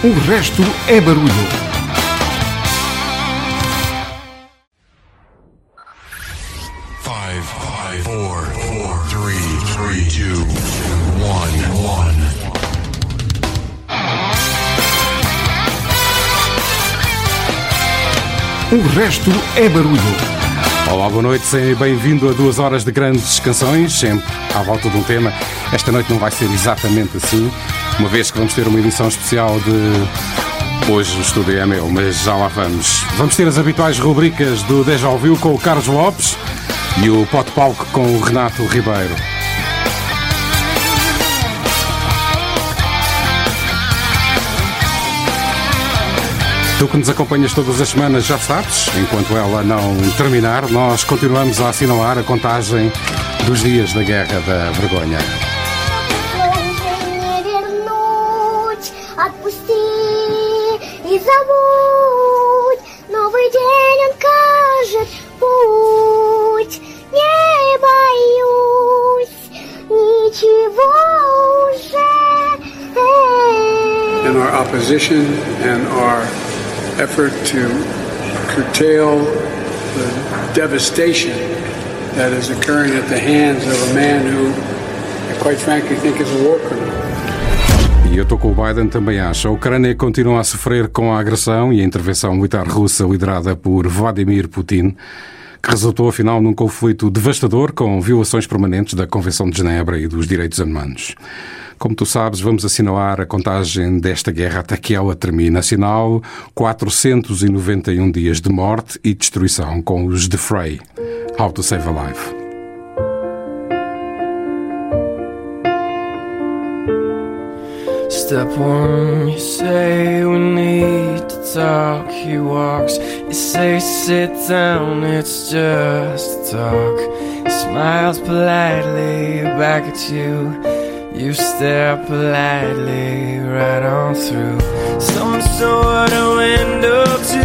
O resto é barulho. Five, five, four, four, three, three, two, one, one. O resto é barulho. Olá, boa noite, seja bem-vindo a duas horas de grandes canções, sempre à volta de um tema. Esta noite não vai ser exatamente assim, uma vez que vamos ter uma edição especial de. Hoje o estúdio é meu, mas já lá vamos. Vamos ter as habituais rubricas do Deja Ouviu com o Carlos Lopes e o Pote Palco com o Renato Ribeiro. Tu que nos acompanhas todas as semanas já sabes, enquanto ela não terminar, nós continuamos a assinalar a contagem dos dias da Guerra da Vergonha. забудь. Новый день он кажет путь. Не боюсь ничего уже. in our opposition and our effort to curtail the devastation that is occurring at the hands of a man who, I quite frankly, think is a war criminal. Eu estou com o Biden também acha. A Ucrânia continua a sofrer com a agressão e a intervenção militar russa liderada por Vladimir Putin, que resultou afinal num conflito devastador com violações permanentes da Convenção de Genebra e dos Direitos Humanos. Como tu sabes, vamos assinalar a contagem desta guerra até que ela termine. Assinal 491 dias de morte e destruição com os The Fray. How to Save a Life. Step one, you say we need to talk. He walks, you say sit down, it's just talk. He smiles politely back at you. You stare politely right on through some sort of window to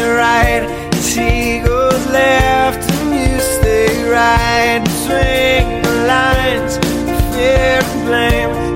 your right. As he goes left and you stay right between the lines. Fear and blame.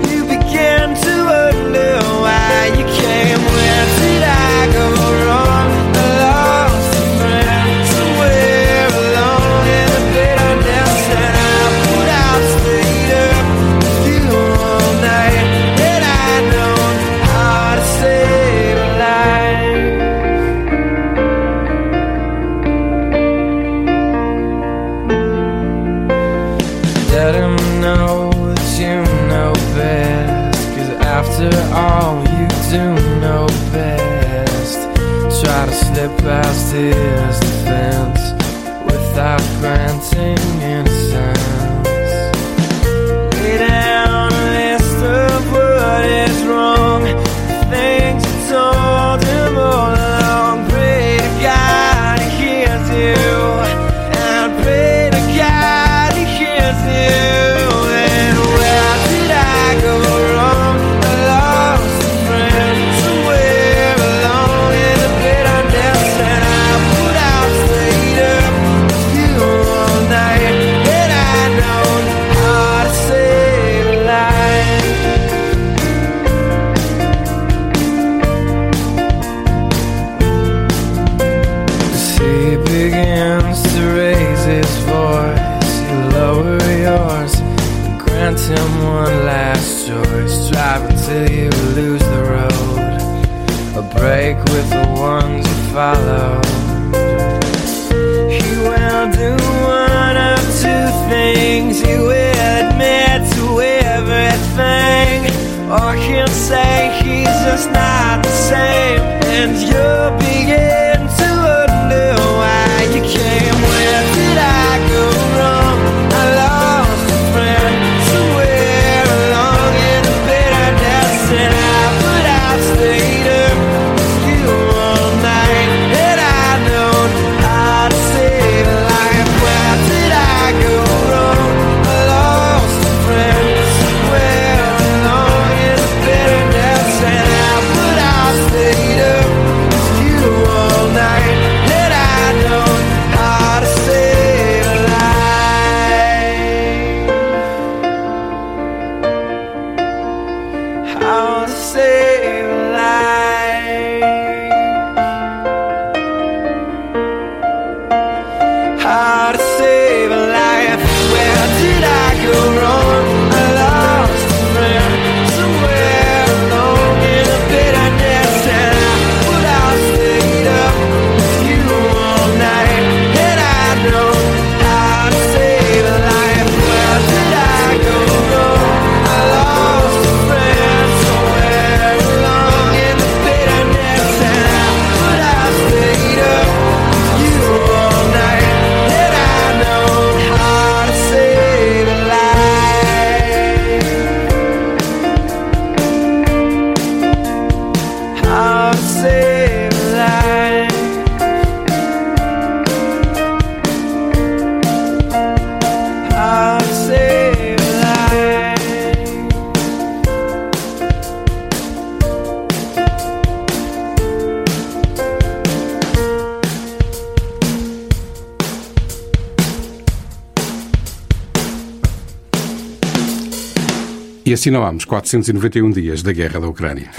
Assinalamos 491 dias da guerra da Ucrânia.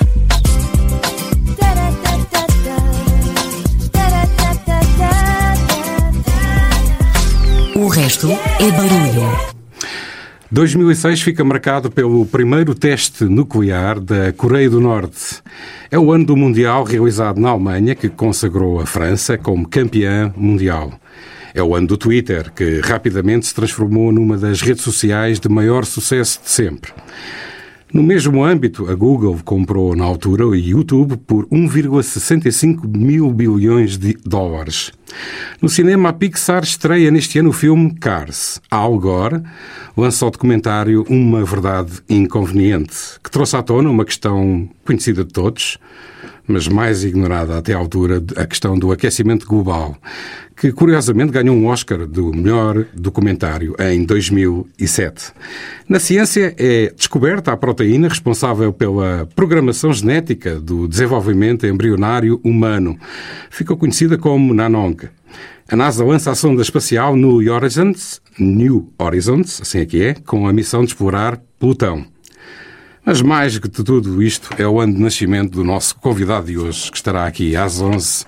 O resto é barulho. 2006 fica marcado pelo primeiro teste nuclear da Coreia do Norte. É o ano do Mundial realizado na Alemanha que consagrou a França como campeã mundial. É o ano do Twitter, que rapidamente se transformou numa das redes sociais de maior sucesso de sempre. No mesmo âmbito, a Google comprou na altura o YouTube por 1,65 mil bilhões de dólares. No cinema, a Pixar estreia neste ano o filme Cars. Al Gore lança o documentário Uma Verdade Inconveniente, que trouxe à tona uma questão conhecida de todos, mas mais ignorada até à altura, a questão do aquecimento global, que curiosamente ganhou um Oscar do melhor documentário em 2007. Na ciência é descoberta a proteína responsável pela programação genética do desenvolvimento embrionário humano. Ficou conhecida como Nanong. A NASA lança a sonda espacial New Horizons, New Horizons, assim é que é, com a missão de explorar Plutão. Mas mais que tudo isto é o ano de nascimento do nosso convidado de hoje, que estará aqui às 11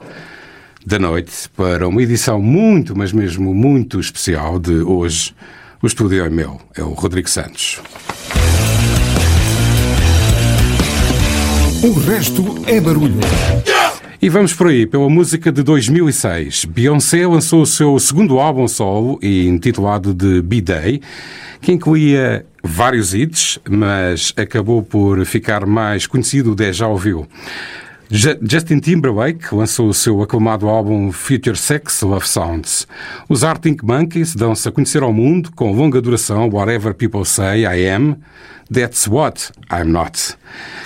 da noite para uma edição muito, mas mesmo muito especial de hoje. O estúdio é meu, é o Rodrigo Santos. O resto é barulho. E vamos por aí, pela música de 2006. Beyoncé lançou o seu segundo álbum solo, intitulado de B-Day, que incluía vários hits, mas acabou por ficar mais conhecido o Já Ouviu. Justin Timberlake lançou o seu aclamado álbum Future Sex Love Sounds. Os Arctic Monkeys dão-se a conhecer ao mundo com longa duração Whatever People Say I Am, That's What I'm Not,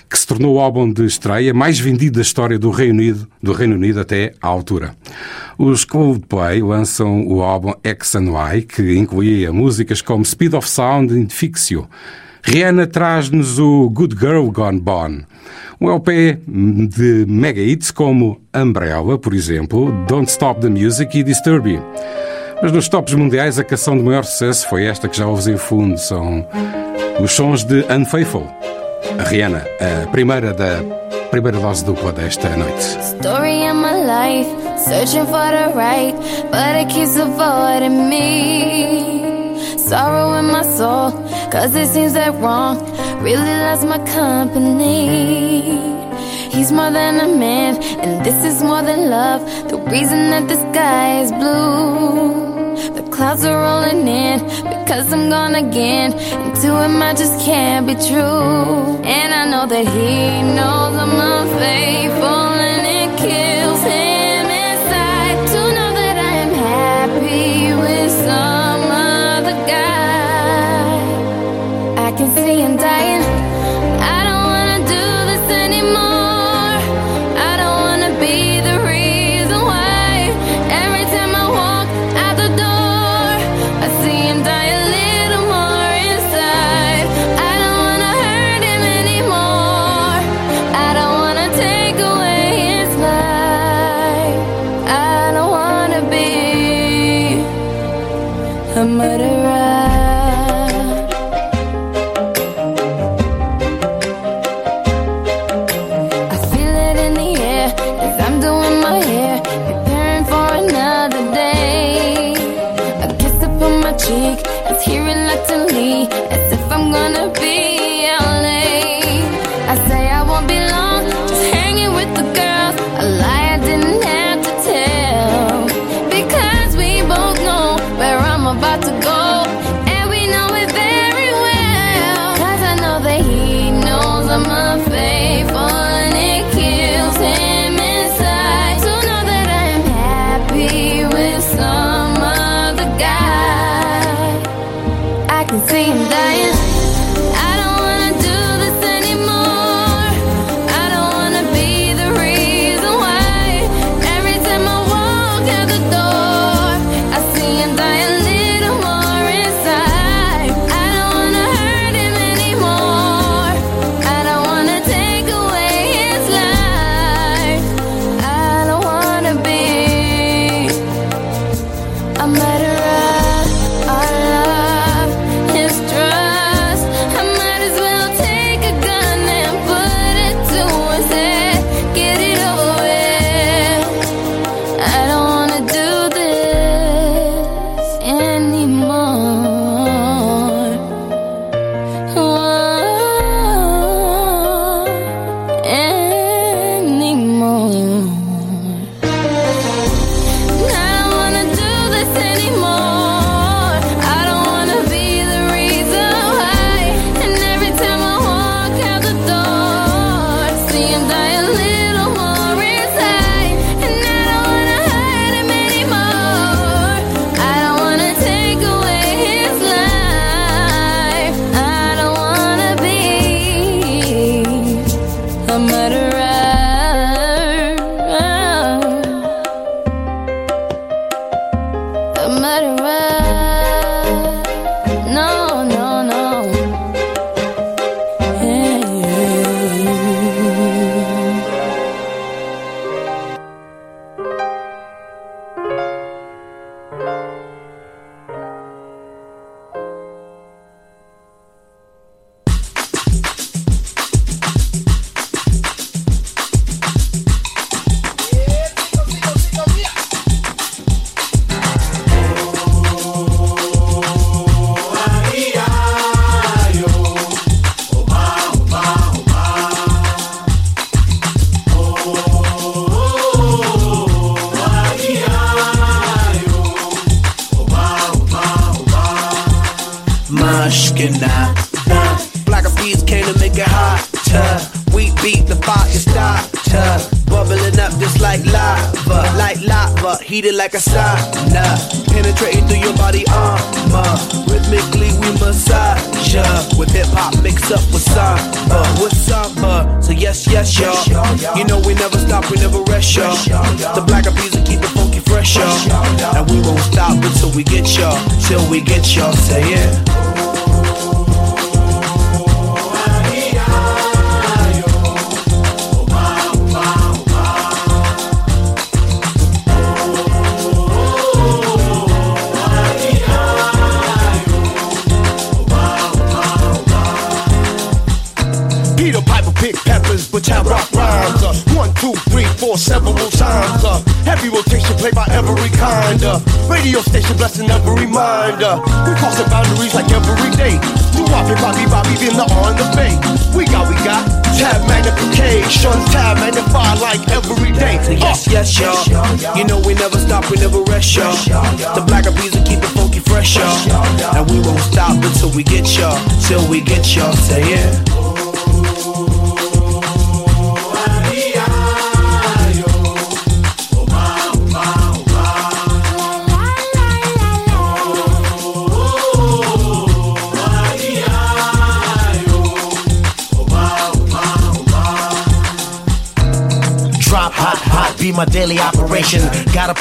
que se tornou o álbum de estreia mais vendido da história do Reino Unido, do Reino Unido até à altura. Os Coldplay lançam o álbum X and Y, que incluía músicas como Speed of Sound e Fixio. Rihanna traz-nos o Good Girl Gone Bone. Um LP de mega hits como Umbrella, por exemplo, Don't Stop the Music e Disturb Mas nos tops mundiais a canção de maior sucesso foi esta que já ouves em fundo, são os sons de Unfaithful. A Rihanna, a primeira da primeira dose dupla desta noite. Story my life, searching for the right, but it keeps avoiding me. Sorrow in my soul, cause it seems that wrong really loves my company. He's more than a man, and this is more than love. The reason that the sky is blue. The clouds are rolling in because I'm gone again. And to him, I just can't be true. And I know that he knows I'm unfaithful, and it kills can see I'm dying.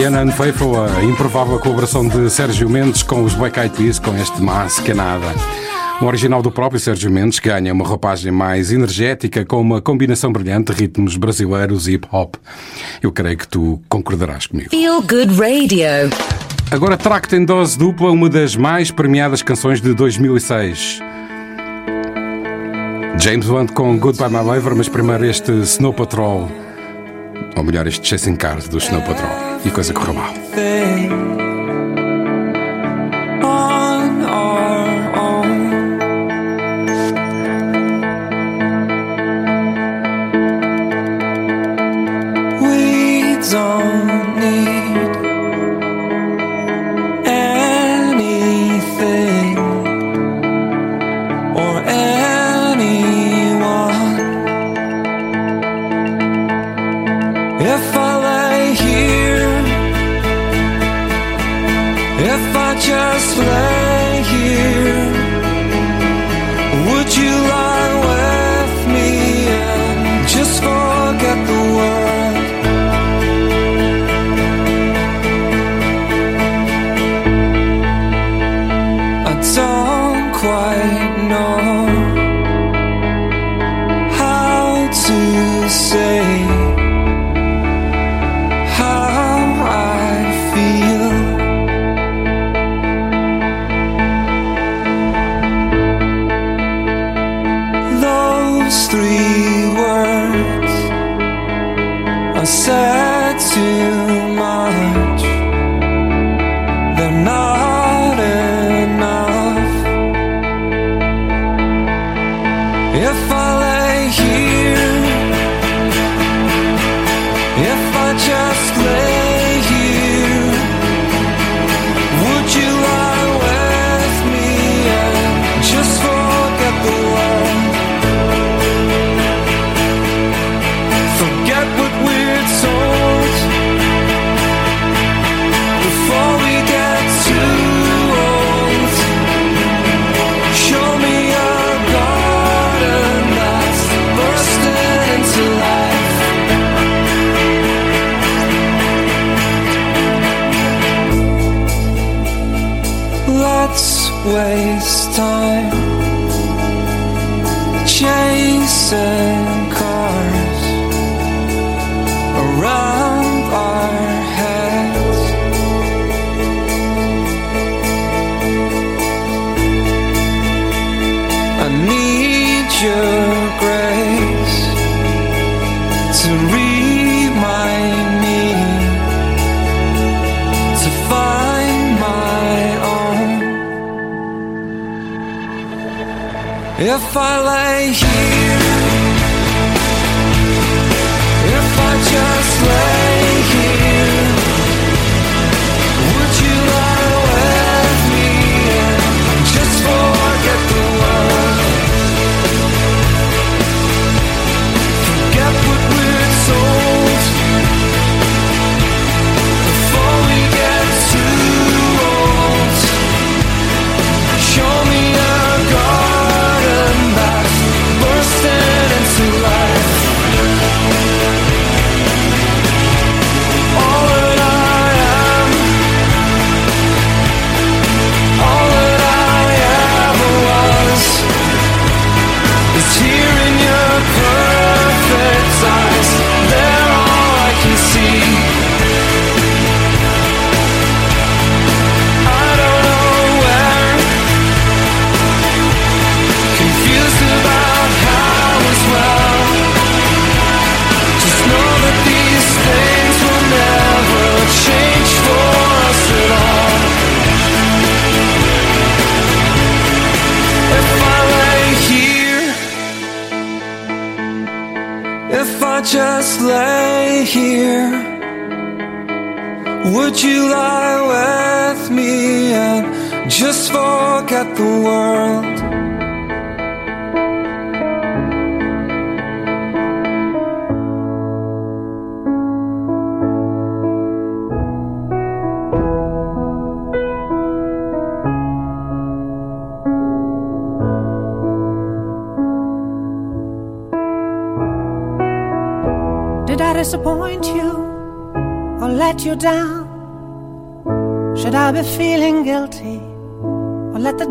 Juntámos a Rihanna Unfaithful, a improvável colaboração de Sérgio Mendes com os Black Eyed Peas, com este Mas que nada. Um original do próprio Sérgio Mendes ganha uma roupagem mais energética com uma combinação brilhante de ritmos brasileiros e hip hop. Eu creio que tu concordarás comigo. Feel Good Radio. Agora trago-te em dose dupla uma das mais premiadas canções de 2006. James Blunt com Goodbye My Lover, mas primeiro este Snow Patrol. Ou melhor, este Chasing Cars do Snow Patrol. Igaz a kroma.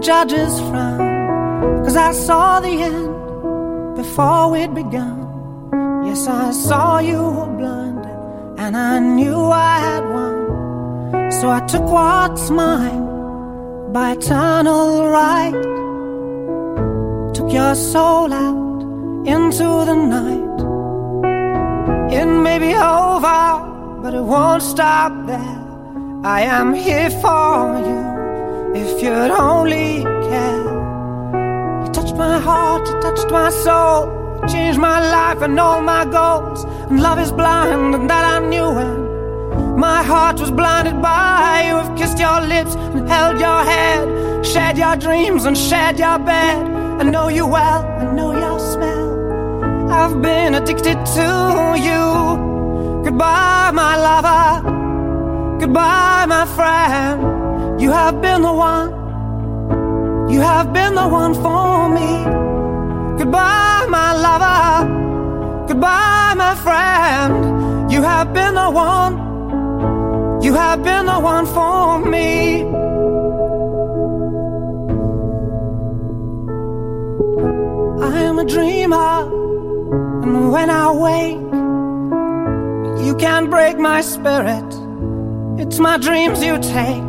Judges frown? Cause I saw the end before we'd begun. Yes, I saw you were blinded and I knew I had won. So I took what's mine by eternal right. Took your soul out into the night. It may be over, but it won't stop there. I am here for you if you'd only care. You touched my heart, you touched my soul, you changed my life and all my goals. And love is blind, and that I knew when my heart was blinded by you. Have kissed your lips and held your head, shared your dreams and shared your bed. I know you well, I know your smell. I've been addicted to you. Goodbye, my lover. Goodbye, my friend. You have been the one. You have been the one for me. Goodbye, my lover. Goodbye, my friend. You have been the one. You have been the one for me. I am a dreamer, and when I wake, you can't break my spirit. It's my dreams you take,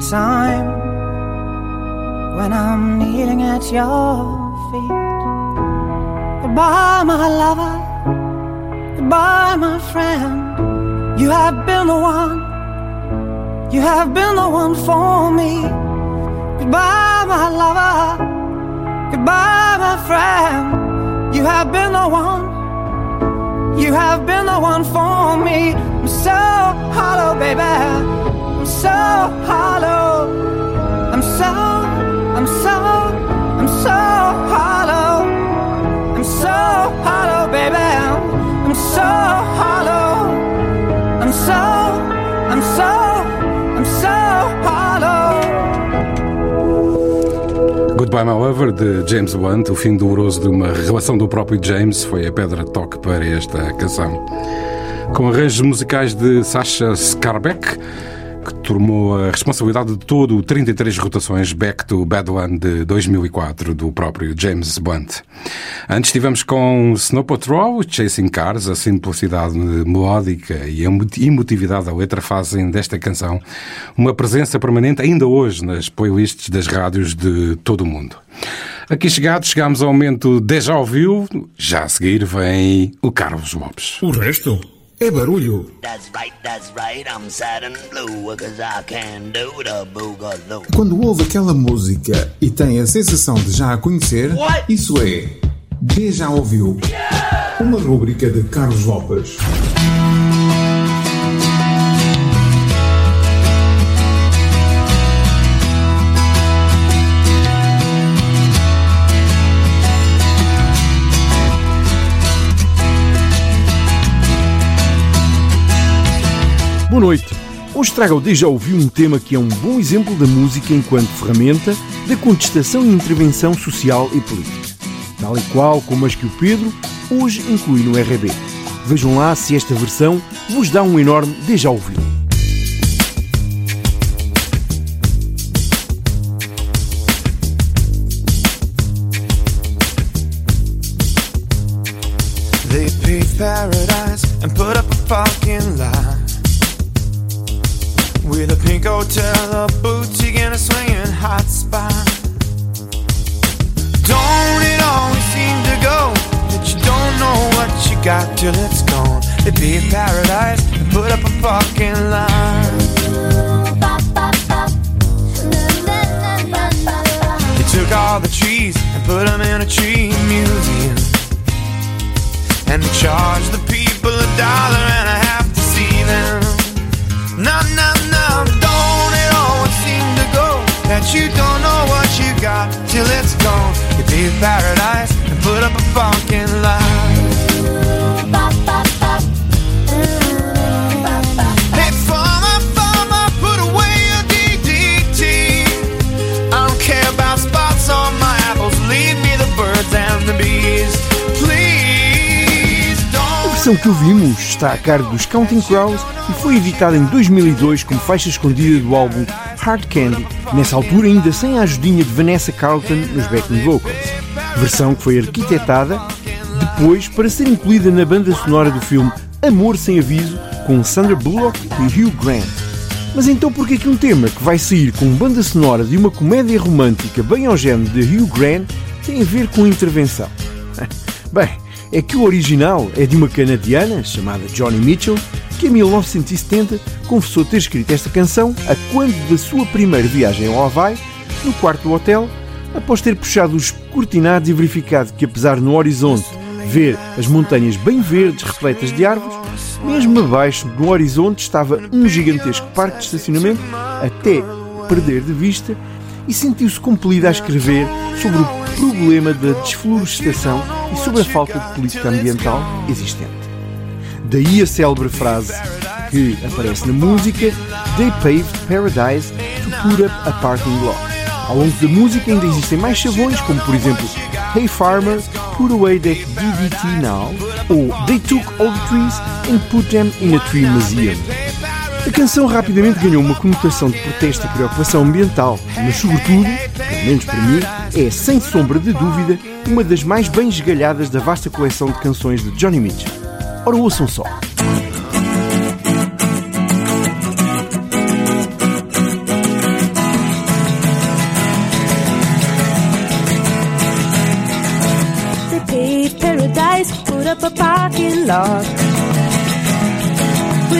Time when I'm kneeling at your feet. Goodbye, my lover. Goodbye, my friend. You have been the one. You have been the one for me. Goodbye, my lover. Goodbye, my friend. You have been the one. You have been the one for me. I'm so hollow, baby. So hollow. I'm so, I'm so, I'm so hollow. I'm so hollow, baby. I'm so hollow. I'm so, I'm so, I'm so hollow. Goodbye My Lover de James Blunt, o fim doloroso de uma relação do próprio James, foi a pedra de toque para esta canção. Com arranjos musicais de Sasha Skarbek, que tomou a responsabilidade de todo o 33 rotações Back to Badland de 2004 do próprio James Blunt. Antes estivemos com Snow Patrol, Chasing Cars, a simplicidade melódica e a emotividade da letra fazem desta canção uma presença permanente ainda hoje nas playlists das rádios de todo o mundo. Aqui chegados, chegamos ao momento Deja ouviu, já a seguir vem o Carlos Lopes. O resto é barulho. That's right, that's right, I'm sad and blue. Quando ouve aquela música e tem a sensação de já a conhecer, isso é já ouviu. Uma rúbrica de Carlos Lopes. Boa noite. Hoje trago ao Deja Ouvi um tema que é um bom exemplo da música enquanto ferramenta da contestação e intervenção social e política. Tal e qual como as que o Pedro hoje inclui no RB. Vejam lá se esta versão vos dá um enorme Deja Ouviu. They paved paradise and put up a parking lot with a pink hotel, a boutique, and a swinging hot spot. Don't it always seem to go that you don't know what you got till it's gone? They paved paradise and put up a parking lot. They took all the trees and put them in a tree museum. And they charge the people a dollar and a half to see them. No, no, that you don't know what you got till it's gone. You pay paradise and put up a fucking lot. Canção que ouvimos está a cargo dos Counting Crows e foi editada em 2002 como faixa escondida do álbum Hard Candy, nessa altura ainda sem a ajudinha de Vanessa Carlton nos backing vocals. Versão que foi arquitetada depois para ser incluída na banda sonora do filme Amor Sem Aviso com Sandra Bullock e Hugh Grant. Mas então por que um tema que vai sair com banda sonora de uma comédia romântica bem ao género de Hugh Grant tem a ver com intervenção? Bem, é que o original é de uma canadiana chamada Johnny Mitchell, que em 1970 confessou ter escrito esta canção a quando da sua primeira viagem ao Havaí, no quarto do hotel, após ter puxado os cortinados e verificado que, apesar no horizonte ver as montanhas bem verdes repletas de árvores, mesmo abaixo no horizonte estava um gigantesco parque de estacionamento até perder de vista e sentiu-se compelida a escrever sobre o problema da desflorestação e sobre a falta de política ambiental existente. Daí a célebre frase que aparece na música They paved paradise to put up a parking lot. Ao longo da música ainda existem mais chavões, como por exemplo Hey Farmer, put away that DDT now, ou They took all the trees and put them in a tree museum. A canção rapidamente ganhou uma conotação de protesto e preocupação ambiental, mas sobretudo, pelo menos para mim, é sem sombra de dúvida uma das mais bem esgalhadas da vasta coleção de canções de Johnny Mitchell. Ora, ouçam só. Paradise, put up a parking lot.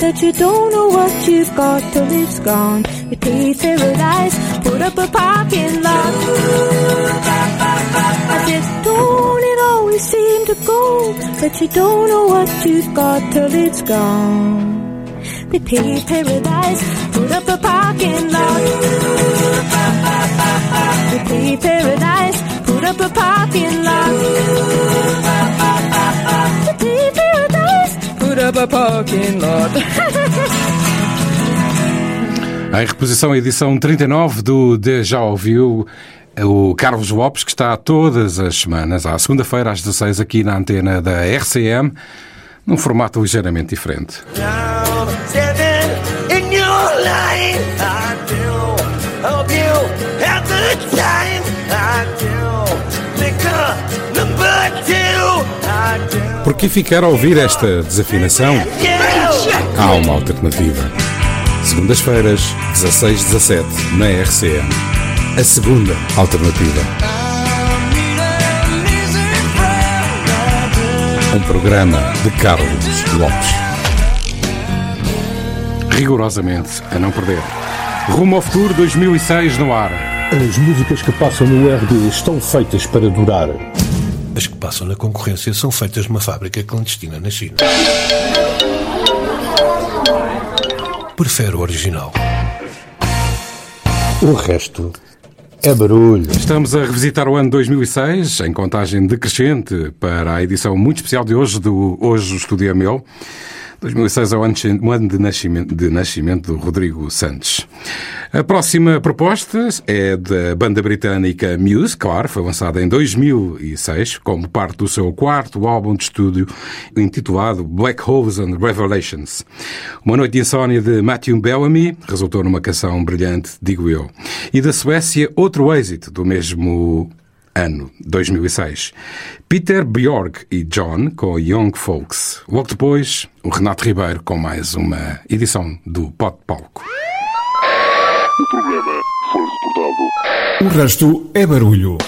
that you don't know what you've got till it's gone? You pay paradise, put up a parking lot. I said, don't it always seem to go that you don't know what you've got till it's gone? They pay paradise, put up a parking lot. They pay paradise, put up a parking lot. Up a parking lot. Em reposição, a edição 39 do De Já Ouviu, o Carlos Lopes, que está todas as semanas, à segunda-feira, às 16 aqui na antena da RCM, num formato ligeiramente diferente. Standing do. Por que ficar a ouvir esta desafinação? Há uma alternativa. Segundas-feiras, 16-17, na RCM. A segunda alternativa. Um programa de Carlos Lopes. Rigorosamente a não perder. Rumo ao futuro 2006 no ar. As músicas que passam no RD estão feitas para durar. As que passam na concorrência são feitas numa fábrica clandestina na China. Prefere o original. O resto é barulho. Estamos a revisitar o ano 2006, em contagem decrescente para a edição muito especial de hoje do Hoje o Estúdio é Meu. 2006 é o ano, de, nascimento, de nascimento do Rodrigo Santos. A próxima proposta é da banda britânica Muse, claro, foi lançada em 2006 como parte do seu quarto álbum de estúdio intitulado Black Holes and Revelations. Uma noite de insónia de Matthew Bellamy resultou numa canção brilhante, digo eu. E da Suécia, outro êxito do mesmo ano, 2006. Peter Bjork e John com Young Folks. Logo depois, o Renato Ribeiro com mais uma edição do Pot Palco. O programa foi reportado. O resto é barulho.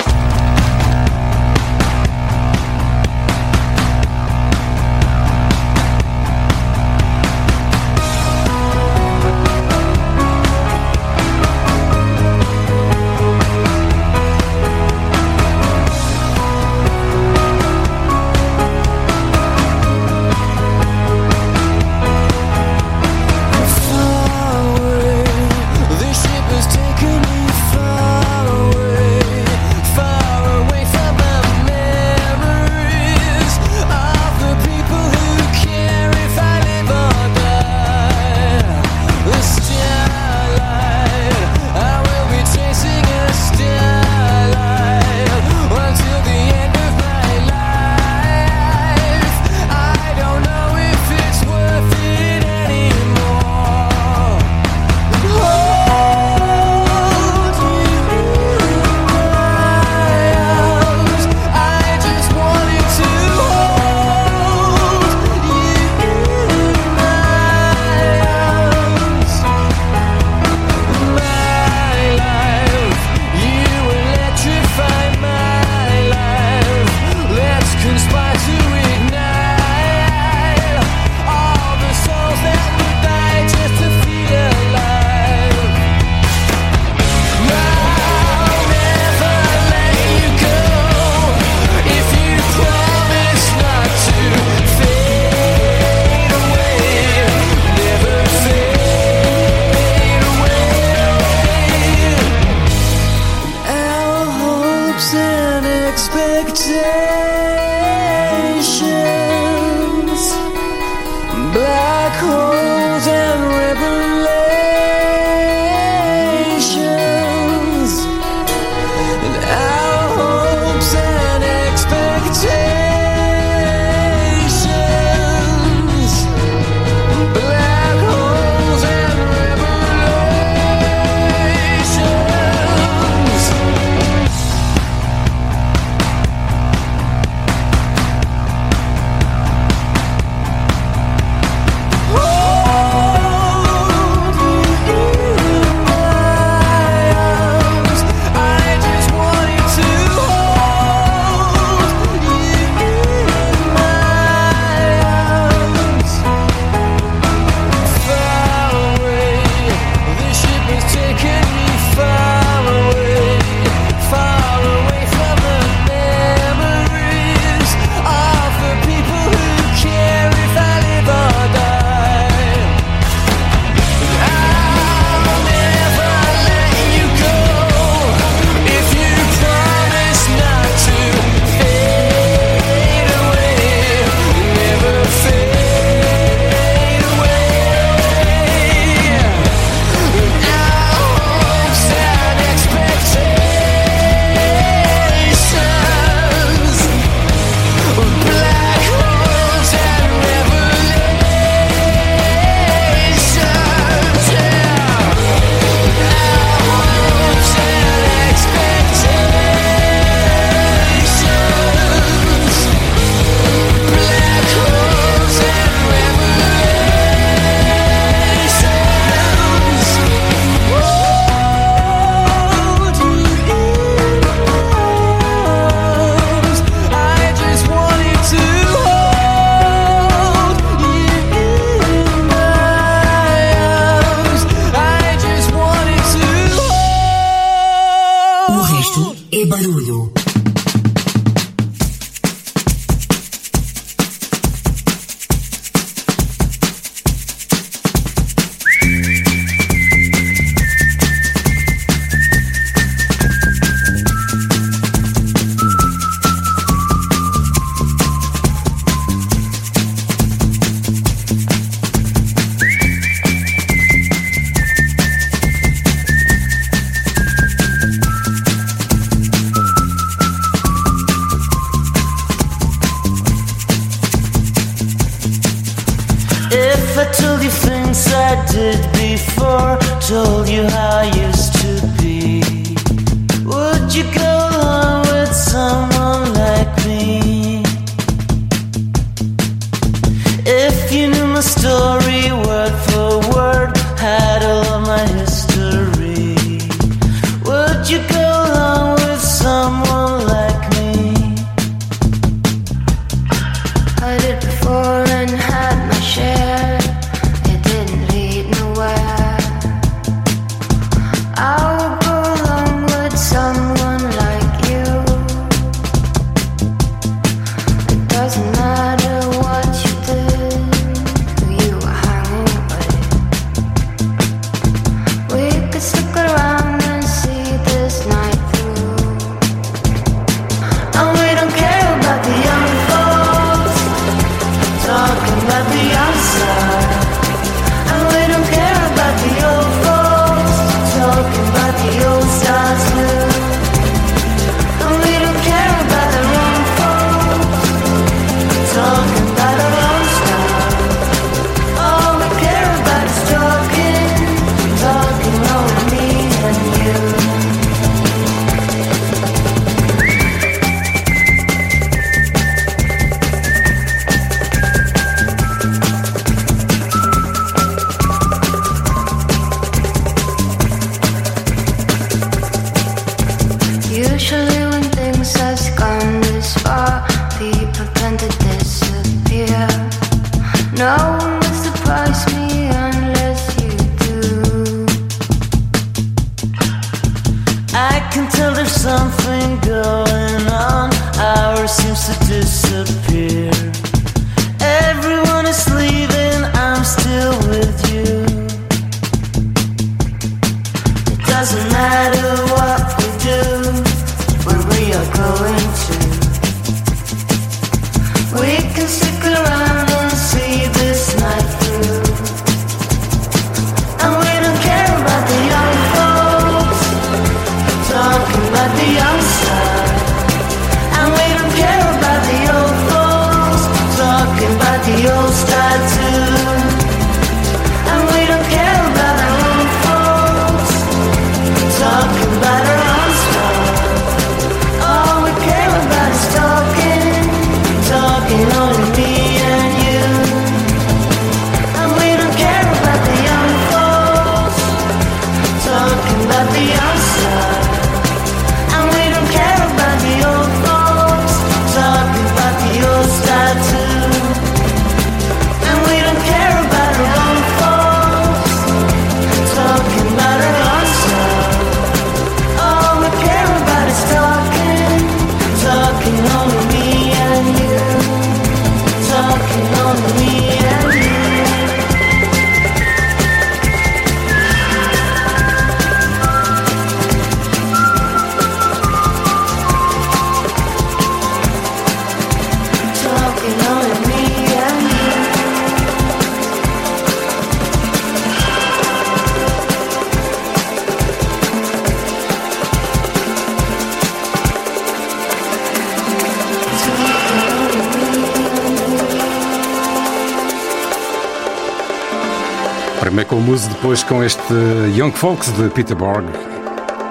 depois com este Young Folks de Peter Borg,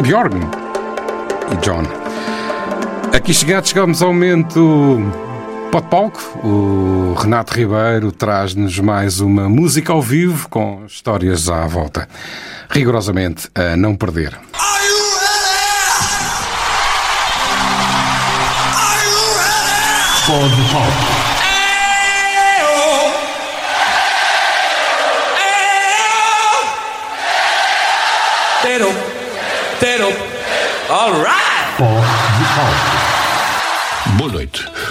Bjorn e John. Aqui chegados, chegamos ao momento Pode Palco. O Renato Ribeiro traz-nos mais uma música ao vivo com histórias à volta. Rigorosamente a não perder. Pode Palco. Pó de Palco. Boa noite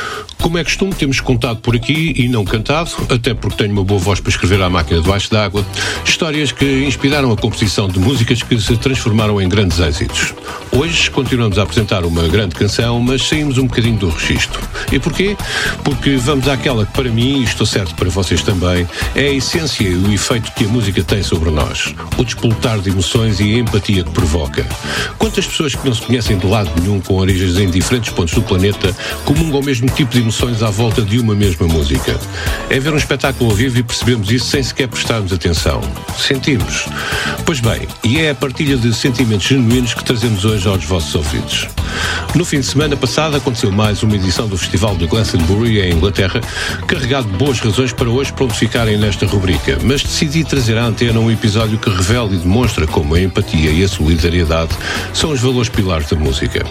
como é costume, temos contado por aqui e não cantado, até porque tenho uma boa voz para escrever à máquina debaixo d'água, histórias que inspiraram a composição de músicas que se transformaram em grandes êxitos. Hoje continuamos a apresentar uma grande canção, mas saímos um bocadinho do registro. E porquê? Porque vamos àquela que, para mim, e estou certo para vocês também, é a essência e o efeito que a música tem sobre nós. O despoltar de emoções e a empatia que provoca. Quantas pessoas que não se conhecem de lado nenhum, com origens em diferentes pontos do planeta, comungam o mesmo tipo de emoções? À volta de uma mesma música. É ver um espetáculo ao vivo e percebemos isso sem sequer prestarmos atenção. Sentimos. Pois bem, e é a partilha de sentimentos genuínos que trazemos hoje aos vossos ouvidos. No fim de semana passado aconteceu mais uma edição do Festival de Glastonbury em Inglaterra, carregado de boas razões para hoje prontificarem nesta rubrica, mas decidi trazer à antena um episódio que revela e demonstra como a empatia e a solidariedade são os valores pilares da música.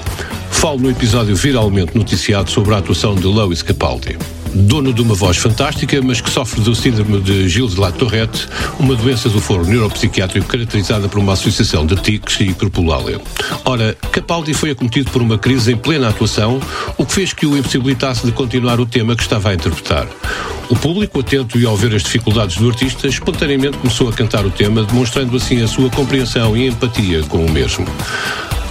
Falo no episódio viralmente noticiado sobre a atuação de Lois Capaldi. Dono de uma voz fantástica, mas que sofre do síndrome de Gilles de la Tourette, uma doença do foro neuropsiquiátrico caracterizada por uma associação de tics e hiperpolalia. Ora, Capaldi foi acometido por uma crise em plena atuação, o que fez que o impossibilitasse de continuar o tema que estava a interpretar. O público, atento e ao ver as dificuldades do artista, espontaneamente começou a cantar o tema, demonstrando assim a sua compreensão e empatia com o mesmo.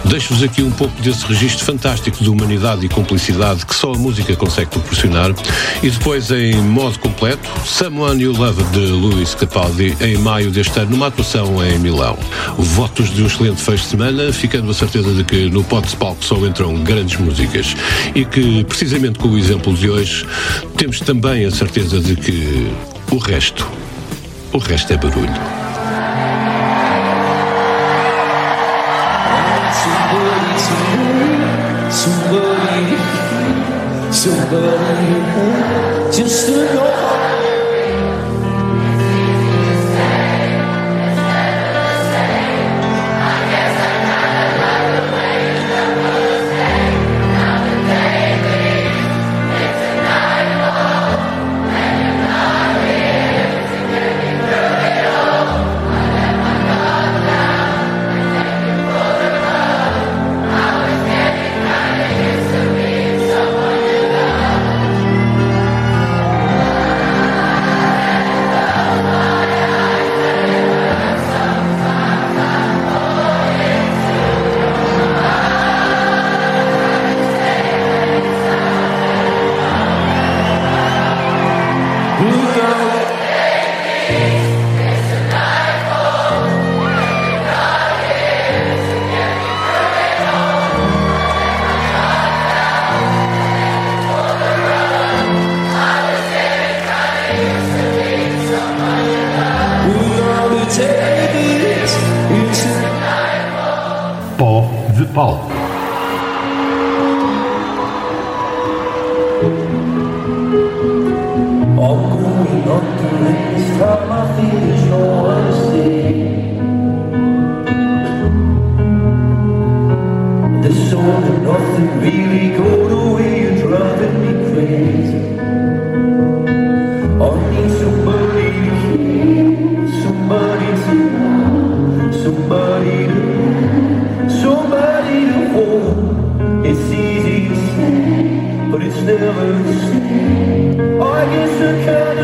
Deixo-vos aqui um pouco desse registro fantástico de humanidade e cumplicidade que só a música consegue proporcionar. E depois, em modo completo, Someone You Love de Luis Capaldi, em maio deste ano, numa atuação em Milão. Votos de um excelente fecho de semana, ficando a certeza de que no Pods Palco só entram grandes músicas. E que, precisamente com o exemplo de hoje, temos também a certeza de que o resto, o resto é barulho. Somebody, somebody, just to know. Pó to come.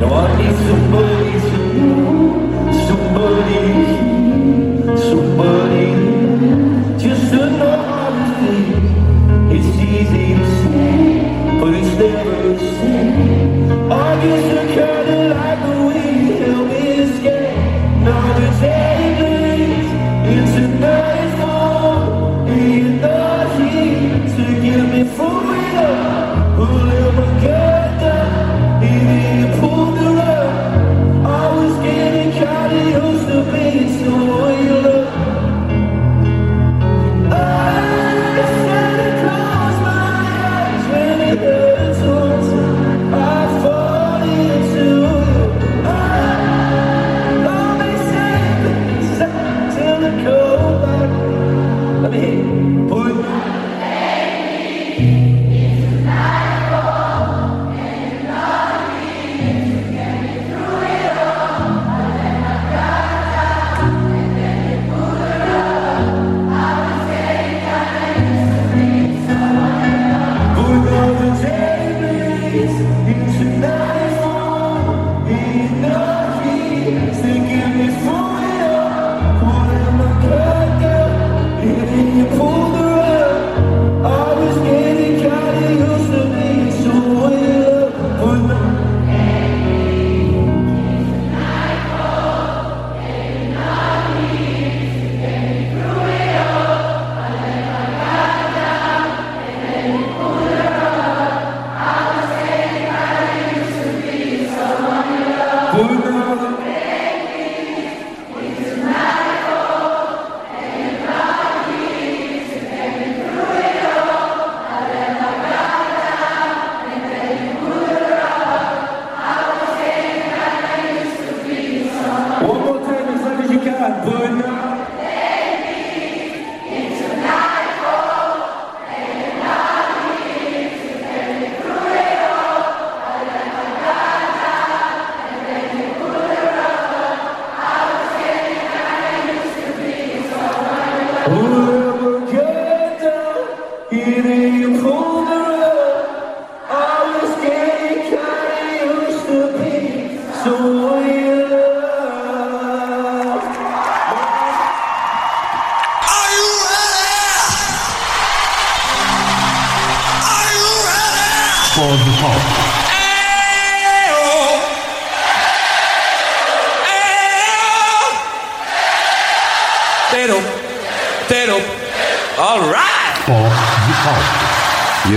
Nord ist zum Bull.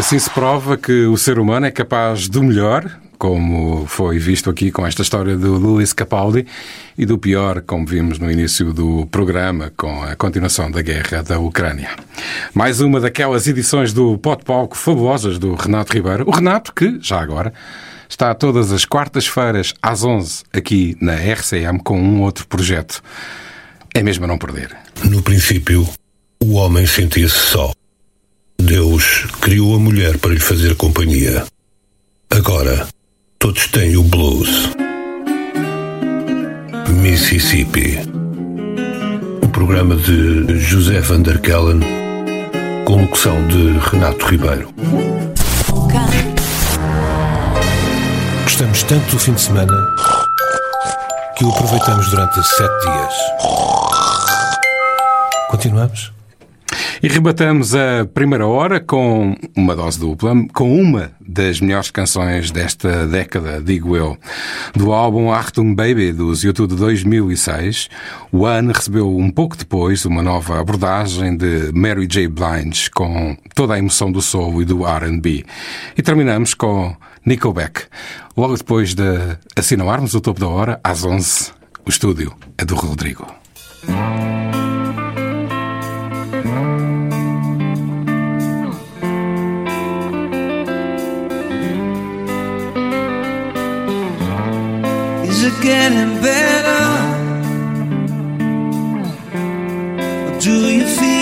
Assim se prova que o ser humano é capaz do melhor, como foi visto aqui com esta história do Luis Capaldi, e do pior, como vimos no início do programa, com a continuação da guerra da Ucrânia. Mais uma daquelas edições do Pot Palco fabulosas do Renato Ribeiro. O Renato, que, já agora, está todas as quartas-feiras às 11 aqui na RCM com um outro projeto. É mesmo a não perder. No princípio, o homem sentia-se só. Criou a mulher para lhe fazer companhia. Agora, todos têm o blues. Mississippi. Um programa de José Van der Kellen, com locução de Renato Ribeiro. Gostamos tanto do fim de semana que o aproveitamos durante sete dias. Continuamos? E rebatamos a primeira hora com uma dose dupla, com uma das melhores canções desta década, digo eu. Do álbum Achtung Baby, dos YouTube de 2006, One recebeu um pouco depois uma nova abordagem de Mary J. Blige com toda a emoção do soul e do R&B. E terminamos com Nickelback. Logo depois de assinalarmos o topo da hora, às 11, o estúdio é do Rodrigo. Getting better? Or do you feel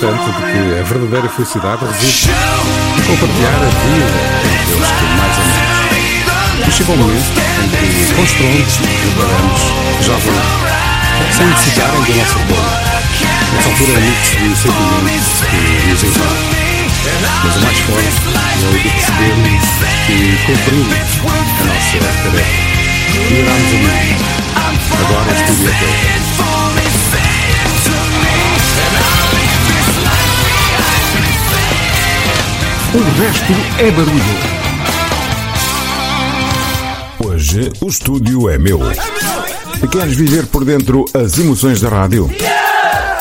tanto de que a verdadeira felicidade reside em compartilhar a vida com aqueles que mais amamos. Chega o momento em que construímos e preparamos jovem, sem necessitarem da nossa bola, Nessa altura, unidos de um sentimento que nos invade. Mas o mais forte é o de percebermos e cumprirmos a nossa tarefa. Melhorarmos o mundo. Agora, este dia é todo. O resto é barulho. Hoje o estúdio é meu. Queres viver por dentro as emoções da rádio?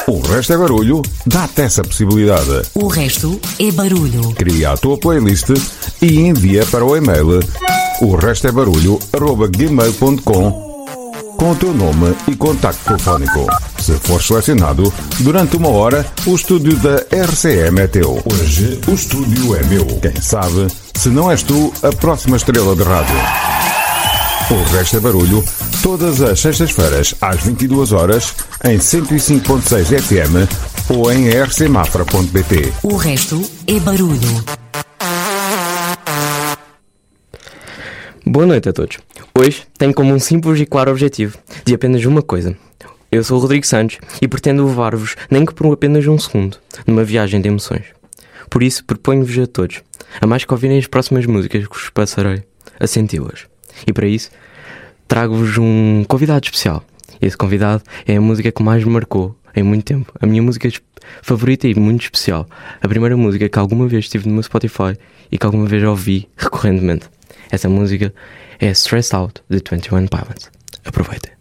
O resto é barulho, dá-te essa possibilidade. O resto é barulho. Cria a tua playlist e envia para o e-mail o resto é barulho gmail.com com o teu nome e contacto telefónico. Se for selecionado, durante uma hora, o estúdio da RCM é teu. Hoje, o estúdio é meu. Quem sabe, se não és tu, a próxima estrela de rádio. O resto é barulho, todas as sextas-feiras, às 22 horas, em 105.6 FM ou em rcmafra.pt. O resto é barulho. Boa noite a todos. Hoje tenho como um simples e claro objetivo de apenas uma coisa. Eu sou o Rodrigo Santos e pretendo levar-vos, nem que por apenas um segundo, numa viagem de emoções. Por isso, proponho-vos a todos, a mais que ouvirem as próximas músicas que vos passarei, a senti-las. E para isso, trago-vos um convidado especial. Esse convidado é a música que mais me marcou em muito tempo. A minha música favorita e muito especial. A primeira música que alguma vez tive no meu Spotify e que alguma vez ouvi recorrentemente. Essa música é Stressed Out de 21 Pilots. Aproveitem.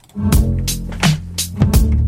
Thank you.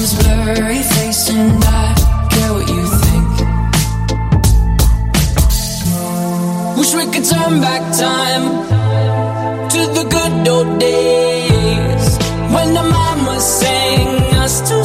name's Blurry Face and I care what you think. Wish we could turn back time to the good old days when the mama sang us to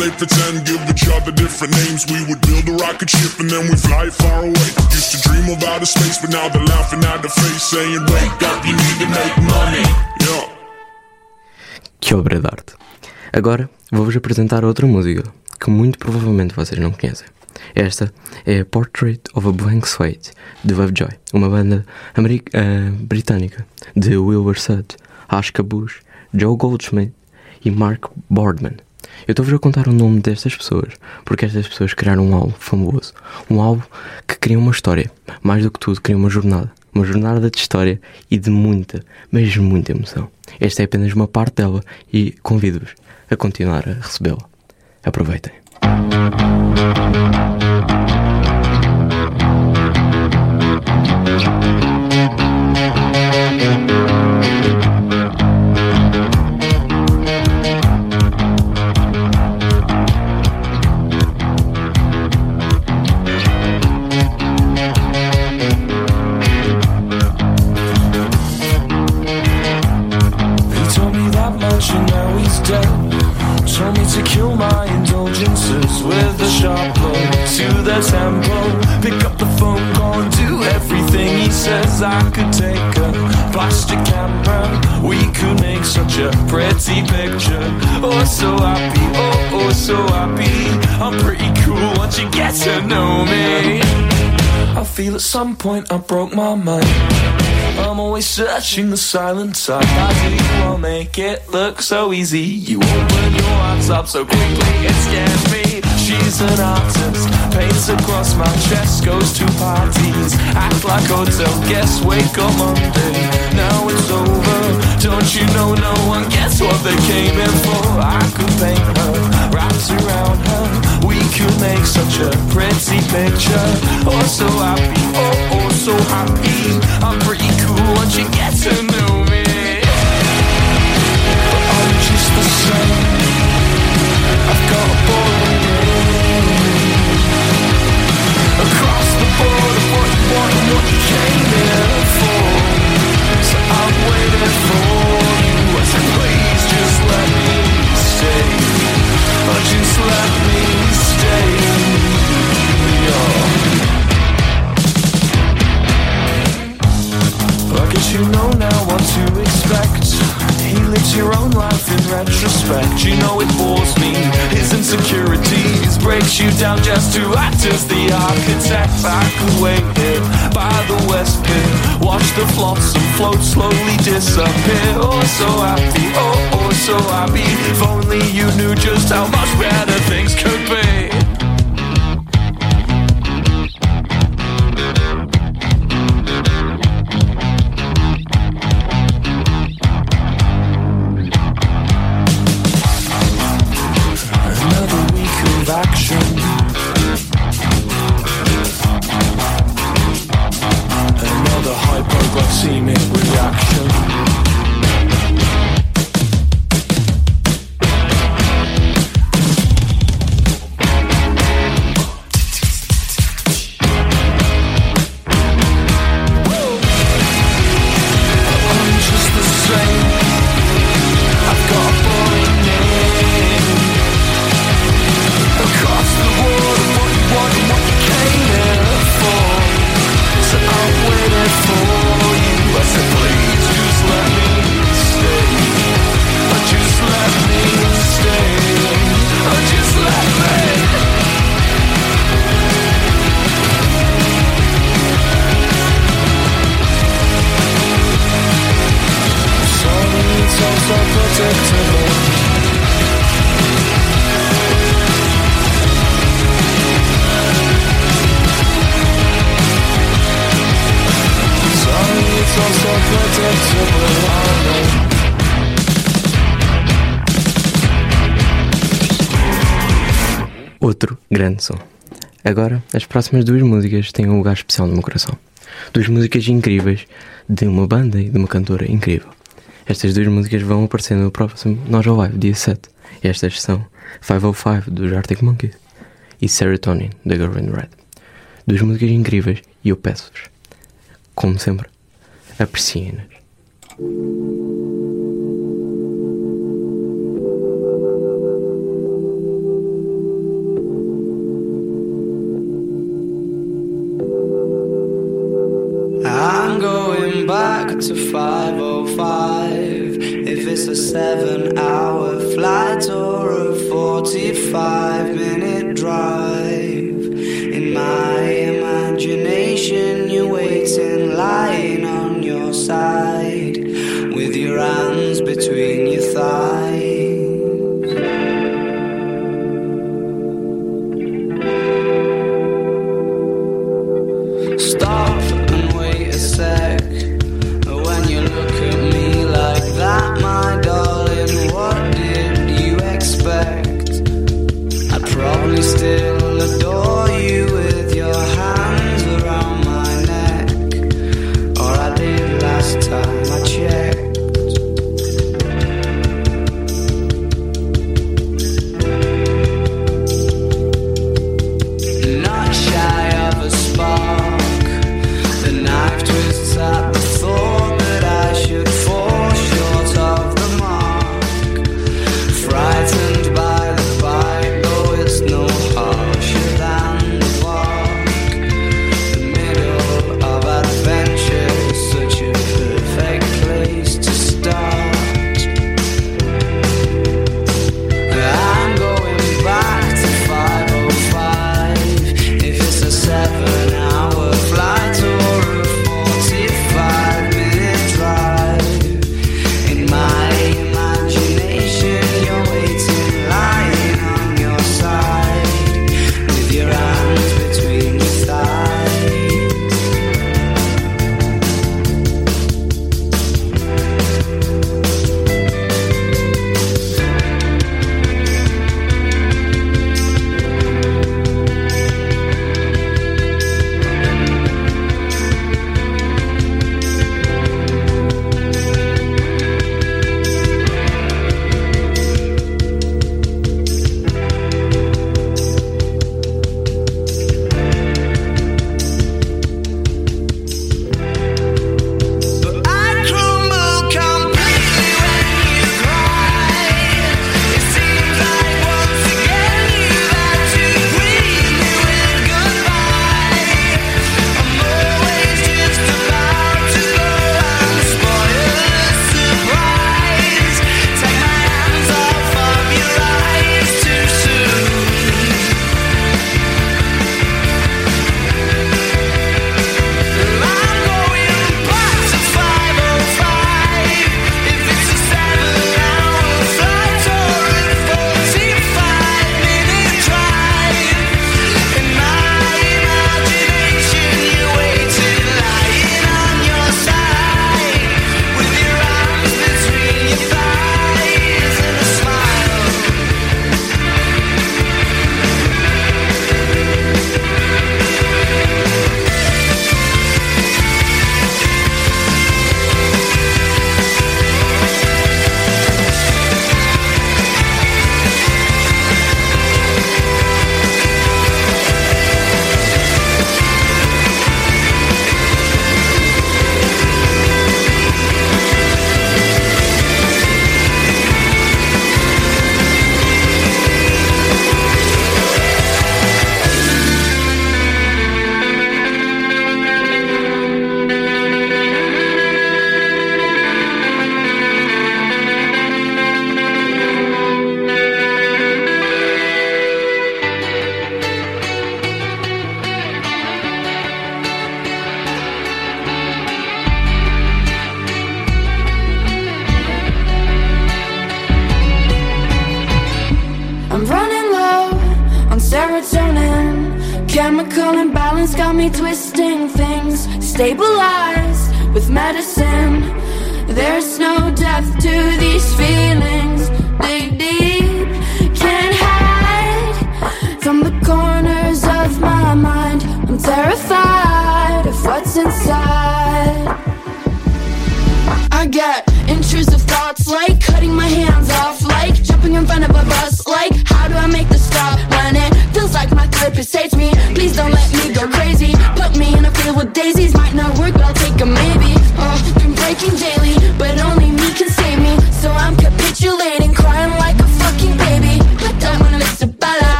play pretend, give each other different names. We would build a rocket ship and then fly far away. Used to dream of outer space, but now they're laughing at the face, saying, Wake up, you need to make money. Yeah. Que obra de arte. Agora vou-vos apresentar outra música que muito provavelmente vocês não conhecem. Esta é Portrait of a Blank Slate de Lovejoy, uma banda eh, britânica de Wilbur Sutton, Ashka Bush, Joe Goldschmidt e Mark Boardman. Eu estou-vos a contar o nome destas pessoas porque estas pessoas criaram um álbum famoso, um álbum que cria uma história, mais do que tudo, cria uma jornada. Uma jornada de história e de muita, mas muita emoção. Esta é apenas uma parte dela e convido-vos a continuar a recebê-la. Aproveitem. Tempo. Pick up the phone call do everything he says. I could take a plastic camera. We could make such a pretty picture. Oh, so happy, oh, oh, so happy. I'm pretty cool once you get to know me. I feel at some point I broke my mind. I'm always searching the silent side. You all make it look so easy? You open your eyes up so quickly, it scares me. She's an artist, paints across my chest, goes to parties, act like hotel oh, guests. Wake up Monday, now it's over. Don't you know no one gets what they came in for? I could paint her, wraps around her. We could make such a pretty picture. Oh, so happy, oh, oh, so happy. I'm pretty cool once you get to know me. But I'm just the same. I've got a Across the board what you came for. So I'm for you. Please just let me stay. Just let me stay. I guess you know now what to expect. He lives your own life in retrospect. You know it bores me. His insecurities breaks you down just to act as the architect. Back away here by the west pit. Watch the flotsam float slowly disappear. Oh, so happy. Oh, oh, so happy. If only you knew just how much better things could grande som. Agora, as próximas duas músicas têm um lugar especial no meu coração. Duas músicas incríveis de uma banda e de uma cantora incrível. Estas duas músicas vão aparecer no próximo Nós ao Live, dia 7. E estas são 505 dos Arctic Monkeys e Serotonin da Girl in Red. Duas músicas incríveis e eu peço-vos, como sempre, apreciem-nas. to 505. If it's a seven hour flight or a 45 minute drive, in my imagination, you're waiting, lying on your side.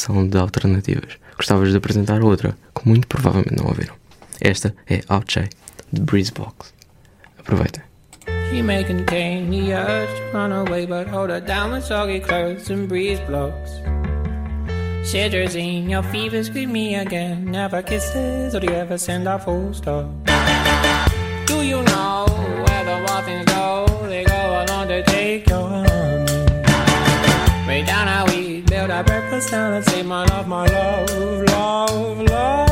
seleção de alternativas. Gostavas de apresentar outra, que muito provavelmente não ouviram. Esta é Outshay, de Breezebox. Aproveitem. She may contain the urge to run away, but hold her down with soggy clothes and breeze blocks. Cedrazine, your fever's with me again. Never kisses, or do you ever send a full stop? Do you know? dance now and say my love, my love, love, love.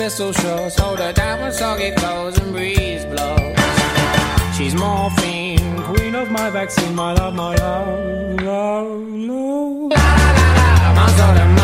Pistol shores. Hold her down when soggy clothes and breeze blows. She's morphine, queen of my vaccine, my love, my love, love, love. La la la, la. my on the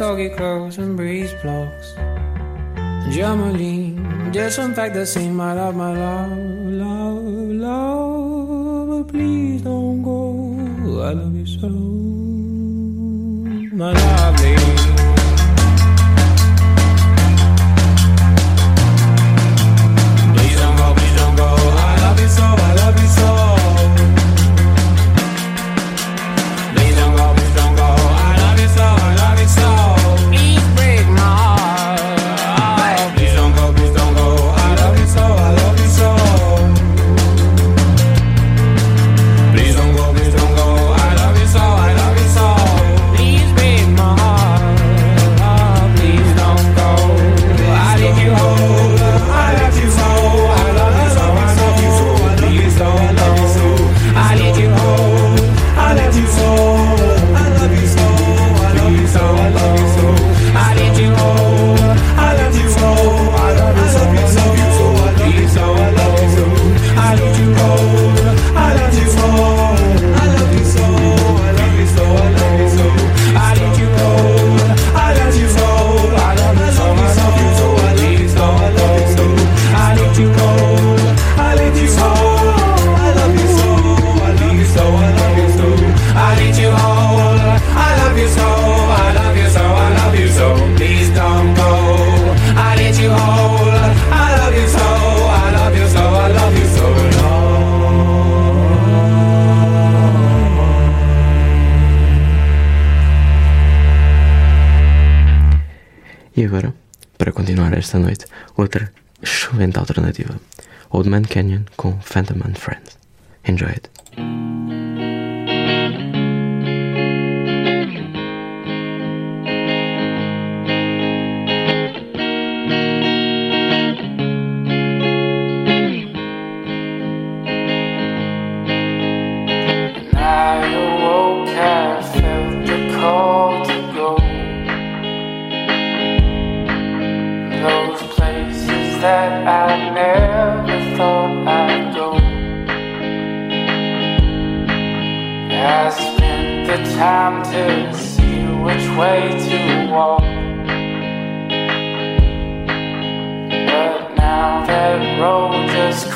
soggy clothes and breeze blocks. Jamaline, fact the scene, my love, my love, love, love. But please don't go. I love you so, my lovely. Esta noite, outra excelente alternativa: Old Man Canyon com Phantom and Friends. Enjoy it.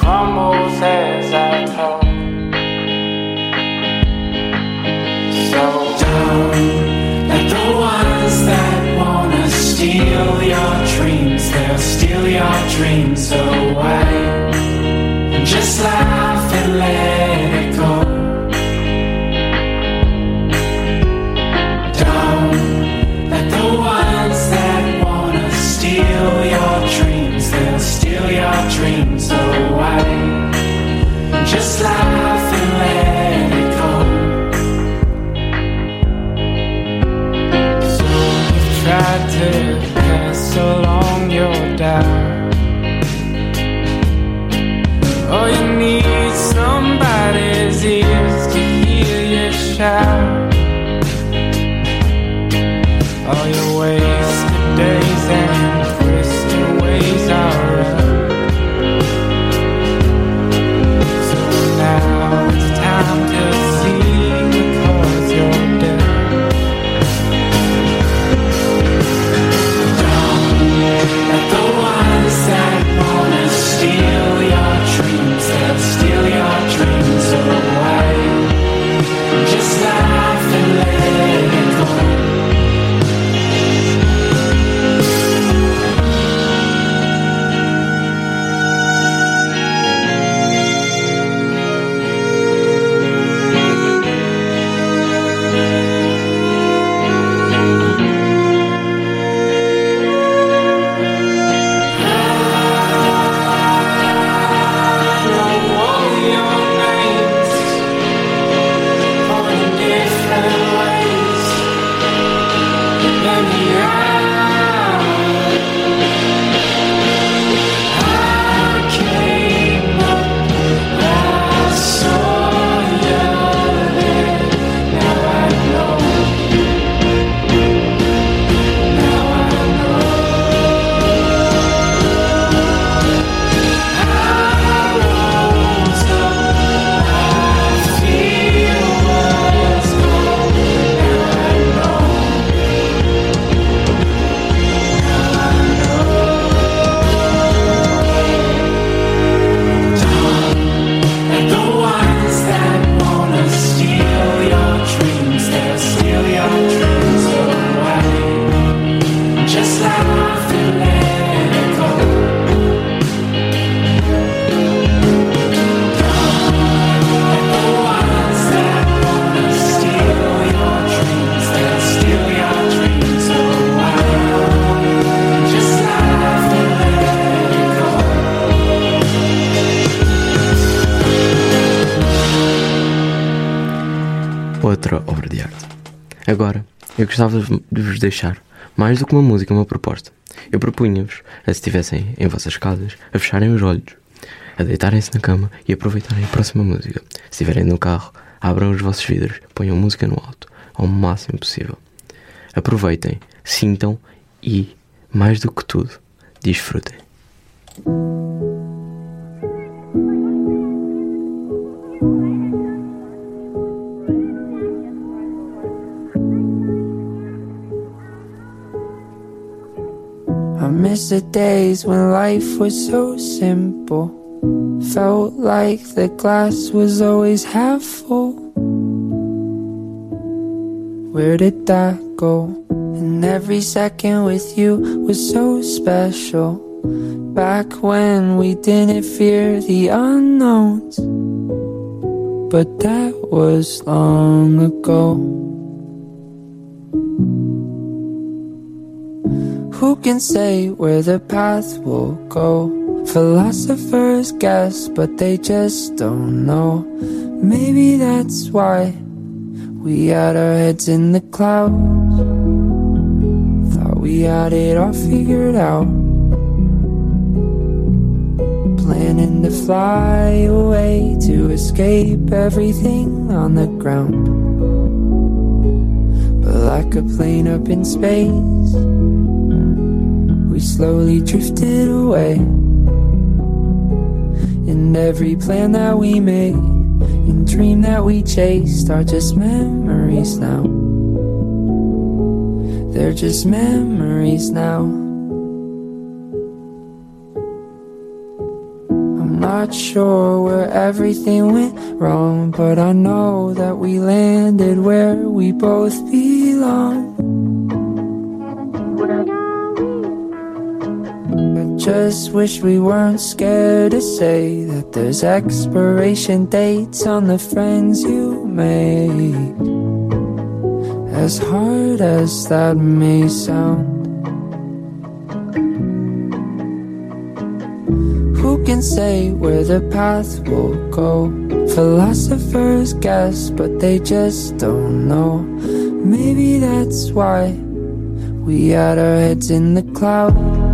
Crumbles as I talk. So don't let the ones that wanna steal your dreams, they'll steal your dreams away. Just laugh and let away. Just laugh and let it go. So you've to pass along your doubt. You need somebody's ears to hear you shout. Agora, eu gostava de vos deixar mais do que uma música, uma proposta. Eu propunha-vos, se estivessem em vossas casas, a fecharem os olhos, a deitarem-se na cama e aproveitarem a próxima música. Se estiverem no carro, abram os vossos vidros, ponham música no alto, ao máximo possível. Aproveitem, sintam e, mais do que tudo, desfrutem. Days when life was so simple. Felt like the glass was always half full. Where did that go? And every second with you was so special. Back when we didn't fear the unknowns. But that was long ago. Can say where the path will go? Philosophers guess, but they just don't know. Maybe that's why we had our heads in the clouds. Thought we had it all figured out. Planning to fly away to escape everything on the ground. But like a plane up in space, we slowly drifted away. And every plan that we made and dream that we chased are just memories now. They're just memories now. I'm not sure where everything went wrong, but I know that we landed where we both belong. Just wish we weren't scared to say that there's expiration dates on the friends you made. As hard as that may sound. Who can say where the path will go? Philosophers guess, but they just don't know. Maybe that's why we had our heads in the clouds.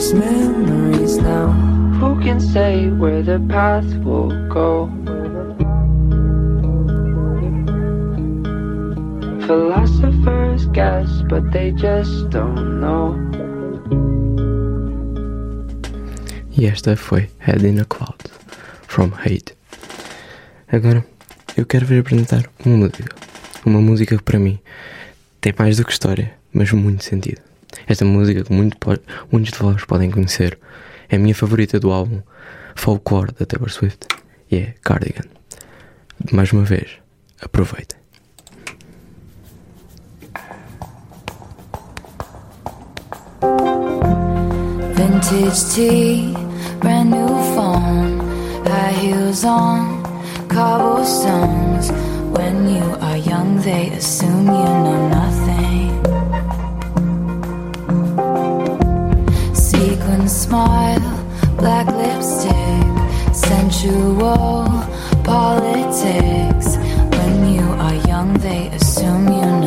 Just memories now. Who can say where the path will go? Philosophers guess, but they just don't know. E esta foi Head in a Cloud, From Hate. Agora, eu quero vos apresentar uma música. Uma música que para mim tem mais do que história, mas muito sentido. Esta música que muito muitos de vós podem conhecer é a minha favorita do álbum Folklore da Taylor Swift e é Cardigan. Mais uma vez, aproveitem. Vintage tea, brand new phone, high heels on, cobblestones. When you are young, they assume you know nothing. Sequin smile, black lipstick, sensual politics. When you are young, they assume you know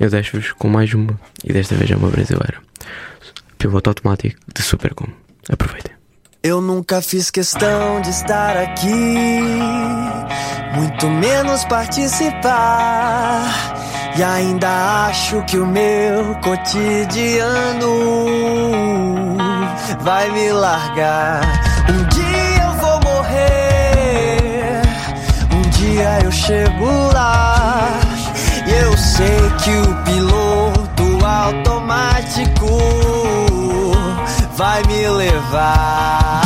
eu deixo-vos com mais uma, e desta vez é uma brasileira. Piloto automático de Supercom. Aproveitem. Eu nunca fiz questão de estar aqui, muito menos participar. E ainda acho que o meu cotidiano vai me largar. Um dia eu vou morrer, um dia eu chego lá. Sei que o piloto automático vai me levar.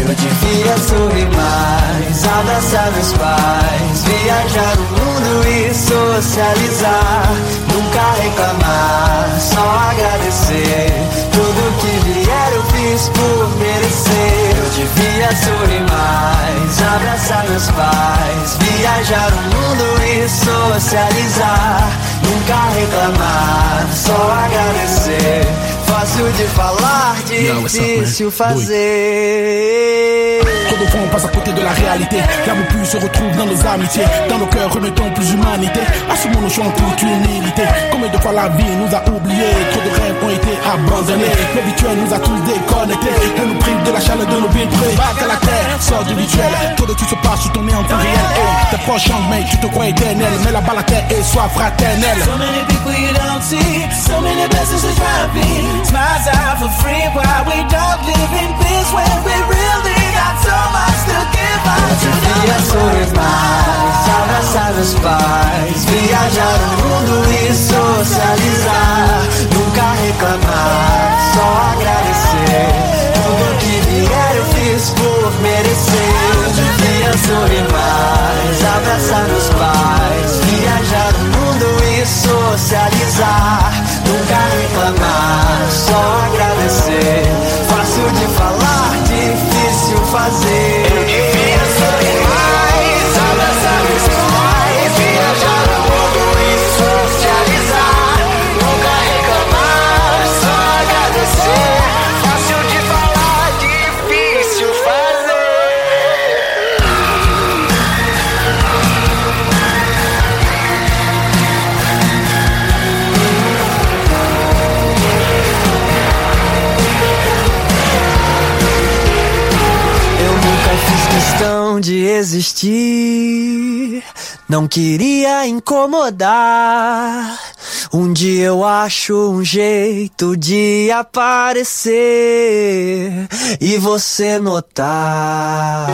Eu devia sorrir mais, abraçar meus pais, viajar o mundo e socializar. Nunca reclamar, só agradecer. Tudo que vier eu fiz por merecer. Devia sorrir mais, abraçar meus pais, viajar o mundo e socializar. Nunca reclamar, só agradecer. Fácil de falar, difícil fazer. À côté de la réalité. L'amour plus se retrouve dans nos amitiés. Dans nos cœurs remettons plus d'humanité. Assumons nos choix en toute humilité Combien de fois la vie nous a oubliés? Trop de rêves ont été abandonnés. L'habituel nous a tous déconnectés. Elle nous prive de la chaleur de nos vies Back à la terre, sors du rituel. Trop de tout se passe sous ton nez en temps réel. Hey, Tes proches changent mais tu te crois éternel. Mais la balle à terre et sois fraternel So many people you don't see, so many blessings to drop in. Smiles out for free. While we don't live in peace when we really got so much to give mais, abraçar meus pais, viajar o mundo e socializar. Nunca reclamar, só agradecer. Tudo que vier eu fiz por merecer. Devia sorrir mais, abraçar meus pais, viajar o mundo e socializar. Nunca reclamar, só agradecer. Fácil de falar, fazer. Existir. Não queria incomodar. Um dia eu acho um jeito de aparecer e você notar.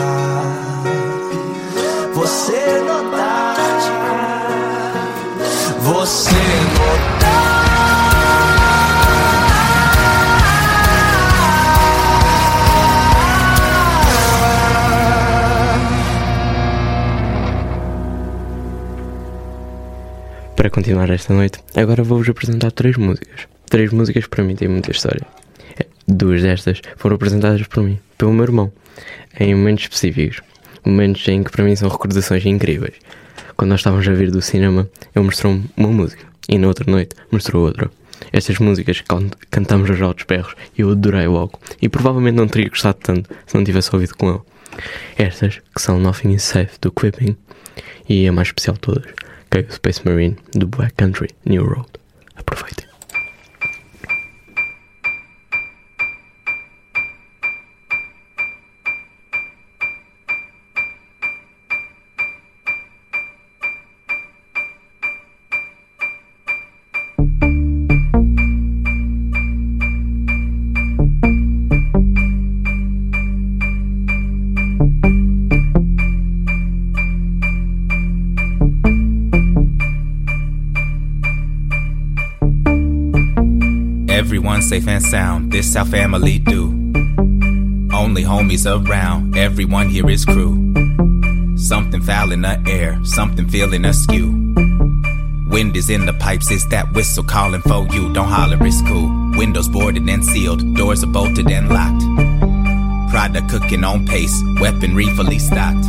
Você notar. Você Para continuar esta noite, agora vou-vos apresentar três músicas. Três músicas para mim têm muita história. É, Duas destas foram apresentadas por mim, pelo meu irmão, em momentos específicos. Momentos em que para mim são recordações incríveis. Quando nós estávamos a vir do cinema, ele mostrou-me uma música e na outra noite mostrou outra. Estas músicas can- cantamos aos altos berros e eu adorei logo. E provavelmente não teria gostado tanto se não tivesse ouvido com ele. Estas, que são Nothing is Safe do Quipping e a mais especial de todas, Space Marine Black Country New Road. Aproveitem. Safe and sound, this our family do. Only homies around, everyone here is crew. Something foul in the air, something feeling askew. Wind is in the pipes, it's that whistle calling for you. Don't holler, it's cool. Windows boarded and sealed, doors are bolted and locked. Fodder cooking on pace, weaponry fully stocked.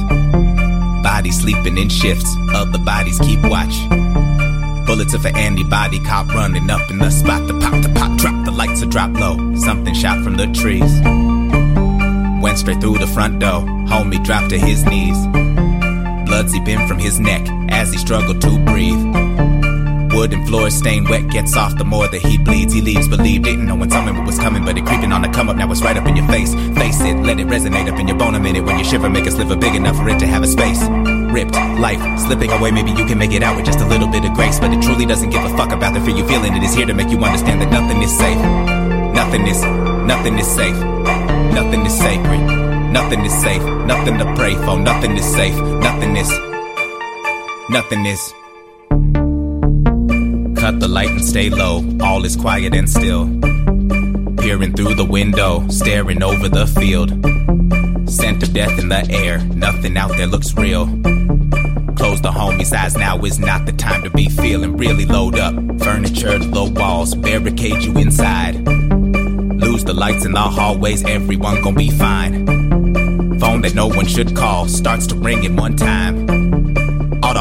Bodies sleeping in shifts, other bodies keep watch. Bullets of an antibody cop running up in the spot. The pop, the lights are drop low. Something shot from the trees. Went straight through the front door. Homie dropped to his knees. Blood seeping from his neck as he struggled to breathe. Wooden floors stained wet, gets off the more that he bleeds. He leaves, believe, didn't know when something was coming, but it creeping on the come up. Now it's right up in your face. Face it, let it resonate up in your bone a minute. When you shiver, make a sliver big enough for it to have a space. Ripped, life slipping away. Maybe you can make it out with just a little bit of grace, but it truly doesn't give a fuck about the fear you feeling. It is here to make you understand that nothing is safe. Nothing is, nothing is safe. Nothing is sacred. Nothing is safe. Nothing to pray for. Nothing is safe. Nothing is. Nothing is. Cut the light and stay low. All is quiet and still. Peering through the window, staring over the field. Scent of death in the air. Nothing out there looks real. Close the homie's eyes. Now is not the time to be feeling. Really load up. Furniture, low walls, barricade you inside. Lose the lights in the hallways. Everyone gon' be fine. Phone that no one should call starts to ring at one time.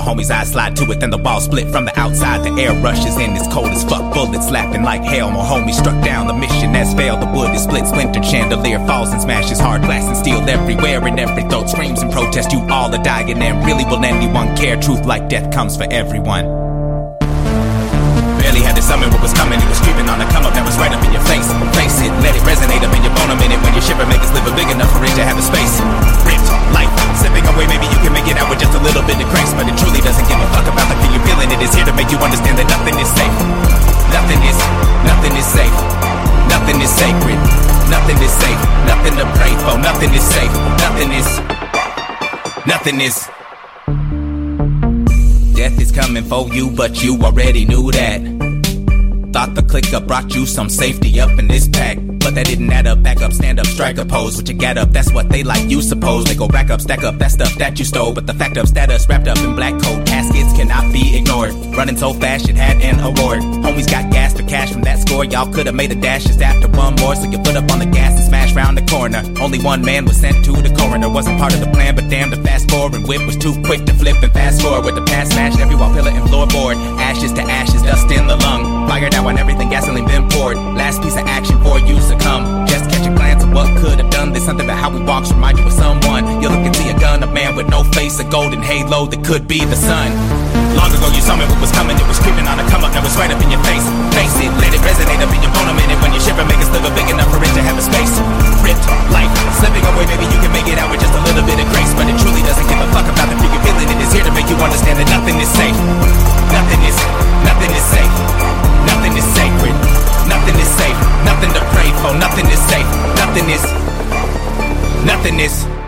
The homies' I slide to it, then the wall split from the outside. The air rushes in, it's cold as fuck. Bullets slapping like hell. More homies struck down. The mission has failed. The wood is split, splintered. Chandelier falls and smashes. Hard glass and steel everywhere. And every throat screams in protest. You all are dying, and really will anyone care? Truth like death comes for everyone. Barely had to summon what was coming. It was creeping on the come up that was right up in your face. It, let it resonate up in your bone a minute. When you shiver, make it sliver big enough for it to have a space. Ripped, life, slipping away. Maybe you can make it out with just a little bit of grace. But it truly doesn't give a fuck about the fear you're feeling. It is here to make you understand that nothing is safe. Nothing is, nothing is safe. Nothing is sacred. Nothing is safe. Nothing to pray for. Nothing is safe. Nothing is, nothing is. Death is coming for you, but you already knew that. Thought the clicker brought you some safety up in this pack. But that didn't add up, back up, stand up, strike a pose. What you get up, that's what they like, you suppose. They go back up, stack up that stuff that you stole. But the fact of status wrapped up in black coat caskets cannot be ignored. Running so fast, it had an award. Homies got gas for cash from that score. Y'all could have made a dash just after one more. So you put up on the gas and smash round the corner. Only one man was sent to the coroner. Wasn't part of the plan, but damn, the fast forward whip was too quick to flip and fast forward. With the past smashed every wall, pillar, and floorboard. Ashes to ashes, dust in the lung. Fired out when everything gasoline been poured. Last piece of action for you succumb. Just catch a glance of what could have done. There's something about how we walk remind you of someone. You look and see a gun, a man with no face, a golden halo that could be the sun. Long ago you saw me what was coming, it was creeping on a come up that was right up in your face. Face it, let it resonate up in your bone a minute when you shiver, make a sliver big enough for it to have a space. Ripped, life, slipping away, maybe you can make it out with just a little bit of grace, but it truly doesn't give a fuck about the fear feeling. It is here to make you understand that nothing is safe. Nothing is, nothing is safe. Nothing is sacred. Nothing is safe. Nothing to pray for. Nothing is safe. Nothing is, nothing is.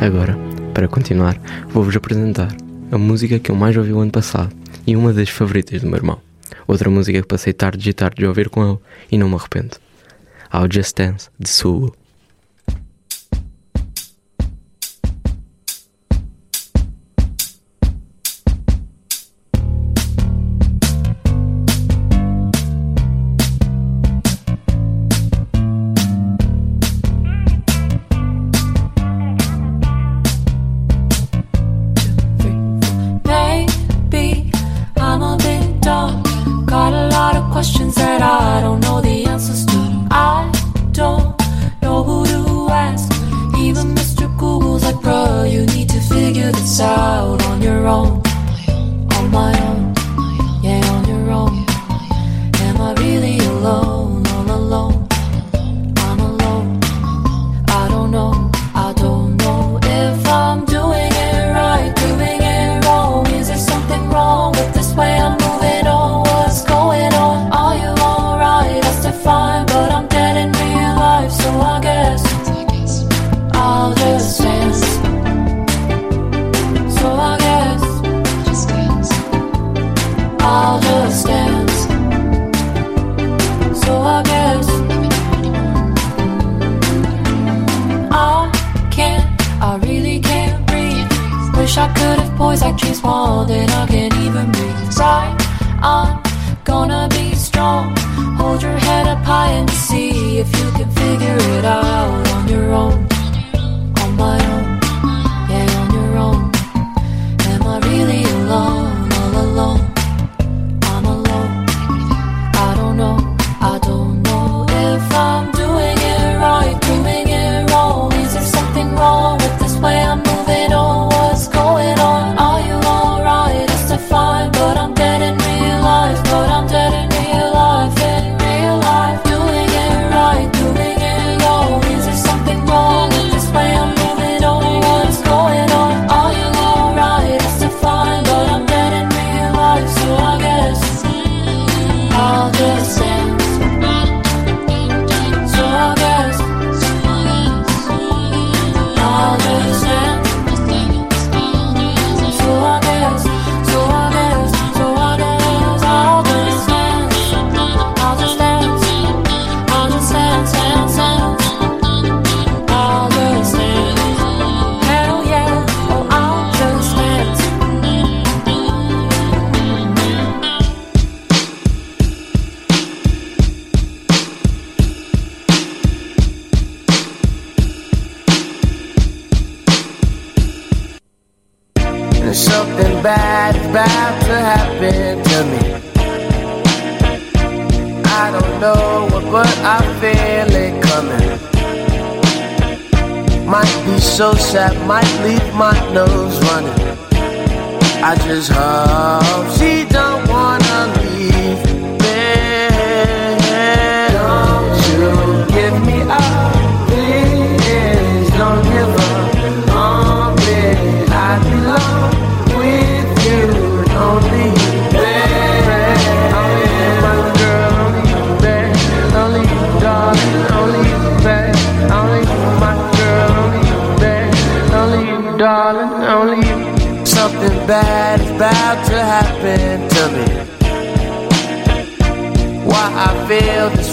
Agora, para continuar, vou-vos apresentar a música que eu mais ouvi o ano passado e uma das favoritas do meu irmão. Outra música que passei tarde e tarde de ouvir com ele e não me arrependo. Ao Just Dance, de Sulu.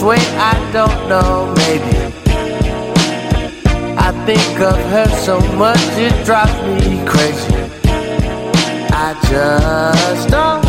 Way, I don't know, maybe. I think of her so much, it drives me crazy. I just don't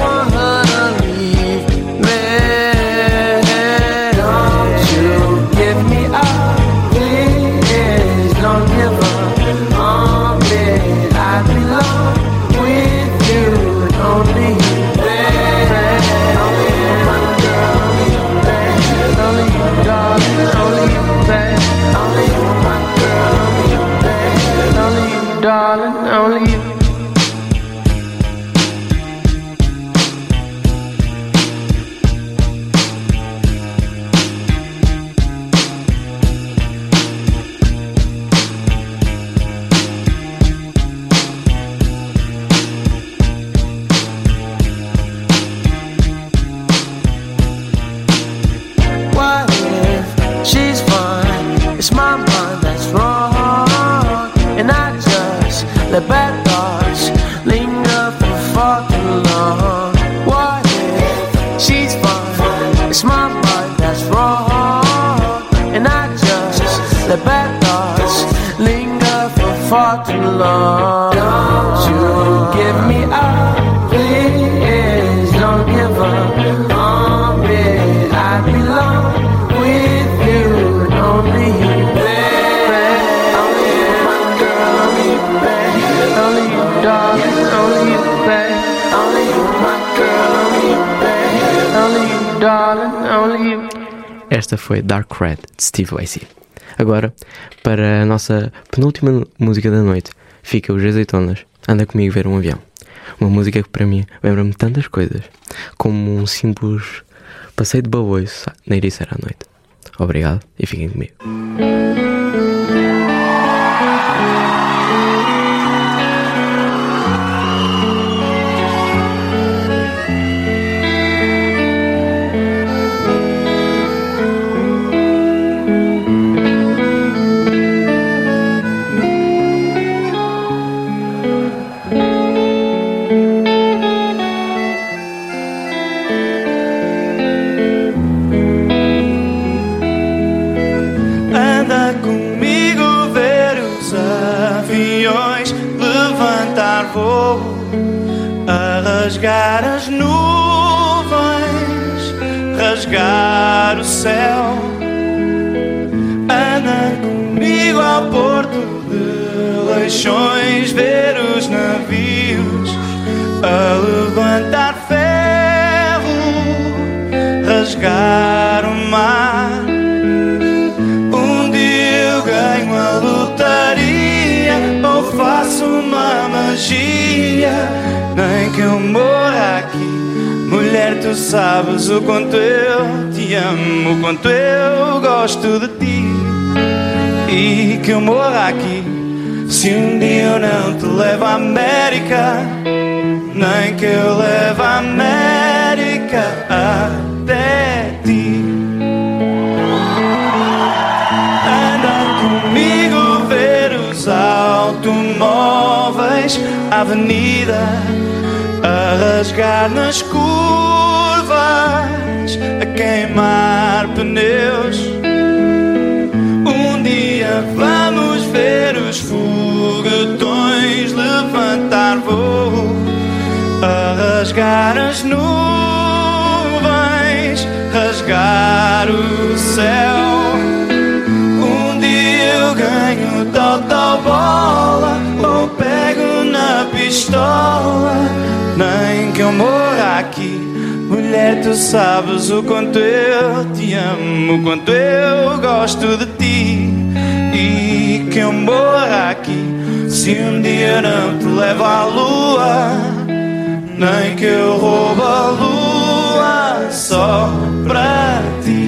Esta foi Dark Red de Steve Lacy. Agora, para a nossa penúltima música da noite, fica os Azeitonas. Anda comigo ver um avião. Uma música que para mim lembra-me tantas coisas, como um simples passeio de baboiço na Ericeira à noite. Obrigado e fiquem comigo. Rasgar as nuvens, rasgar o céu. Anda comigo ao porto de Leixões ver os navios a levantar ferro, rasgar o mar. Um dia eu ganho a lotaria ou faço uma magia. Nem que eu morra aqui, mulher, tu sabes o quanto eu te amo, o quanto eu gosto de ti. E que eu morra aqui, se um dia eu não te levo à América, nem que eu leve a América até ti. Anda comigo ver os automóveis, avenida a rasgar nas curvas, a queimar pneus. Um dia vamos ver os foguetões levantar voo, a rasgar as nuvens, rasgar o céu. Um dia eu ganho tal, tal bola, ou pego na pistola, que eu morra aqui. Mulher, tu sabes o quanto eu te amo, o quanto eu gosto de ti. E que eu morra aqui, se um dia não te levo à lua, nem que eu roubo a lua só pra ti.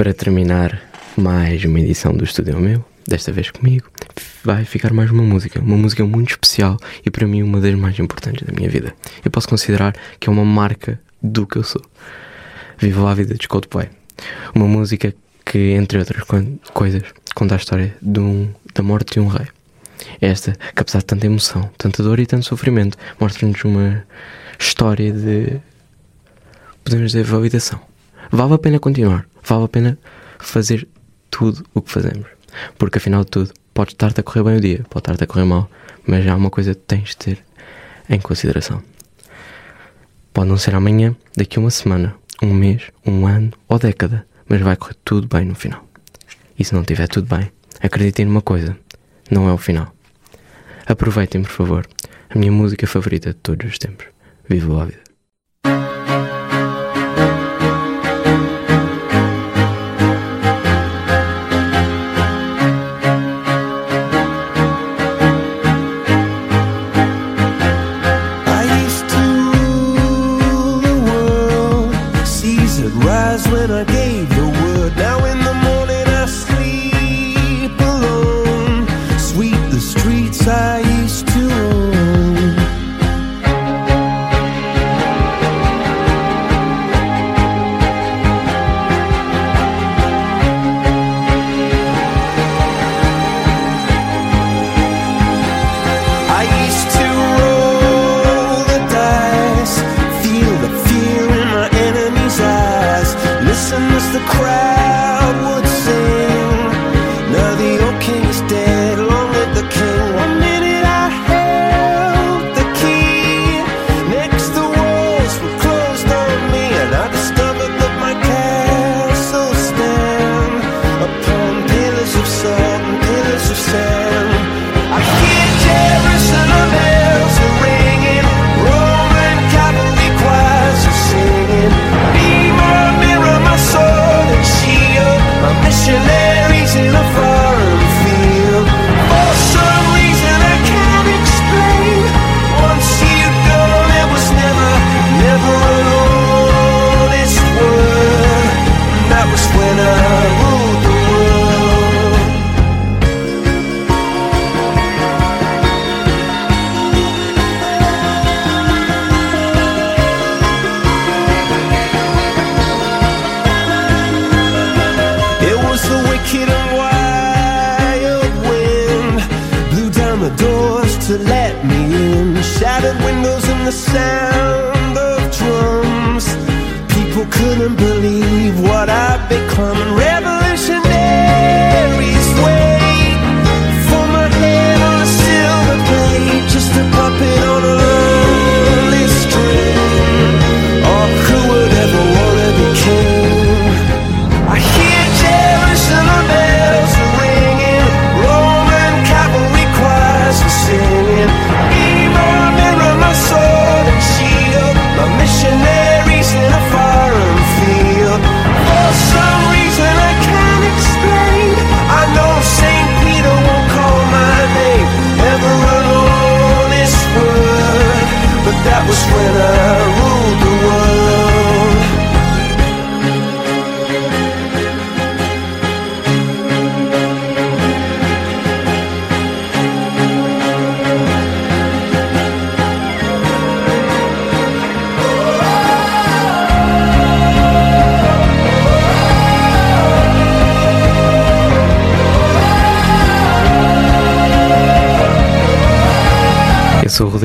Para terminar mais uma edição do Estúdio Meu, desta vez comigo, vai ficar mais uma música, uma música muito especial e para mim uma das mais importantes da minha vida. Eu posso considerar que é uma marca do que eu sou. Vivo a vida de Coldplay. Uma música que, entre outras co- coisas, conta a história um, da morte de um rei. Esta, que apesar de tanta emoção, tanta dor e tanto sofrimento, mostra-nos uma história de, podemos dizer, validação. Vale a pena continuar, vale a pena fazer tudo o que fazemos. Porque afinal de tudo, pode estar-te a correr bem o dia, pode estar-te a correr mal, mas há uma coisa que tens de ter em consideração. Pode não ser amanhã, daqui a uma semana, um mês, um ano ou década, mas vai correr tudo bem no final. E se não estiver tudo bem, acreditem numa coisa: não é o final. Aproveitem, por favor, a minha música favorita de todos os tempos. Viva a vida.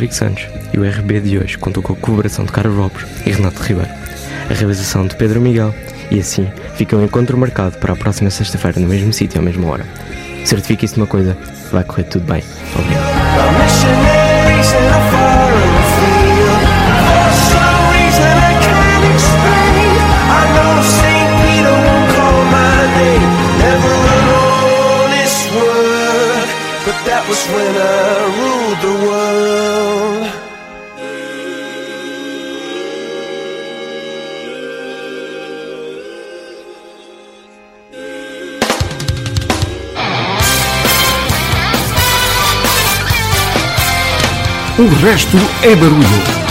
Rodrigo Santos e o RB de hoje contou com a colaboração de Carlos Lopes e Renato Ribeiro, a realização de Pedro Miguel e assim fica um encontro marcado para a próxima sexta-feira no mesmo sítio à mesma hora. Certifique-se de uma coisa, vai correr tudo bem. Obrigado. Resto é barulho.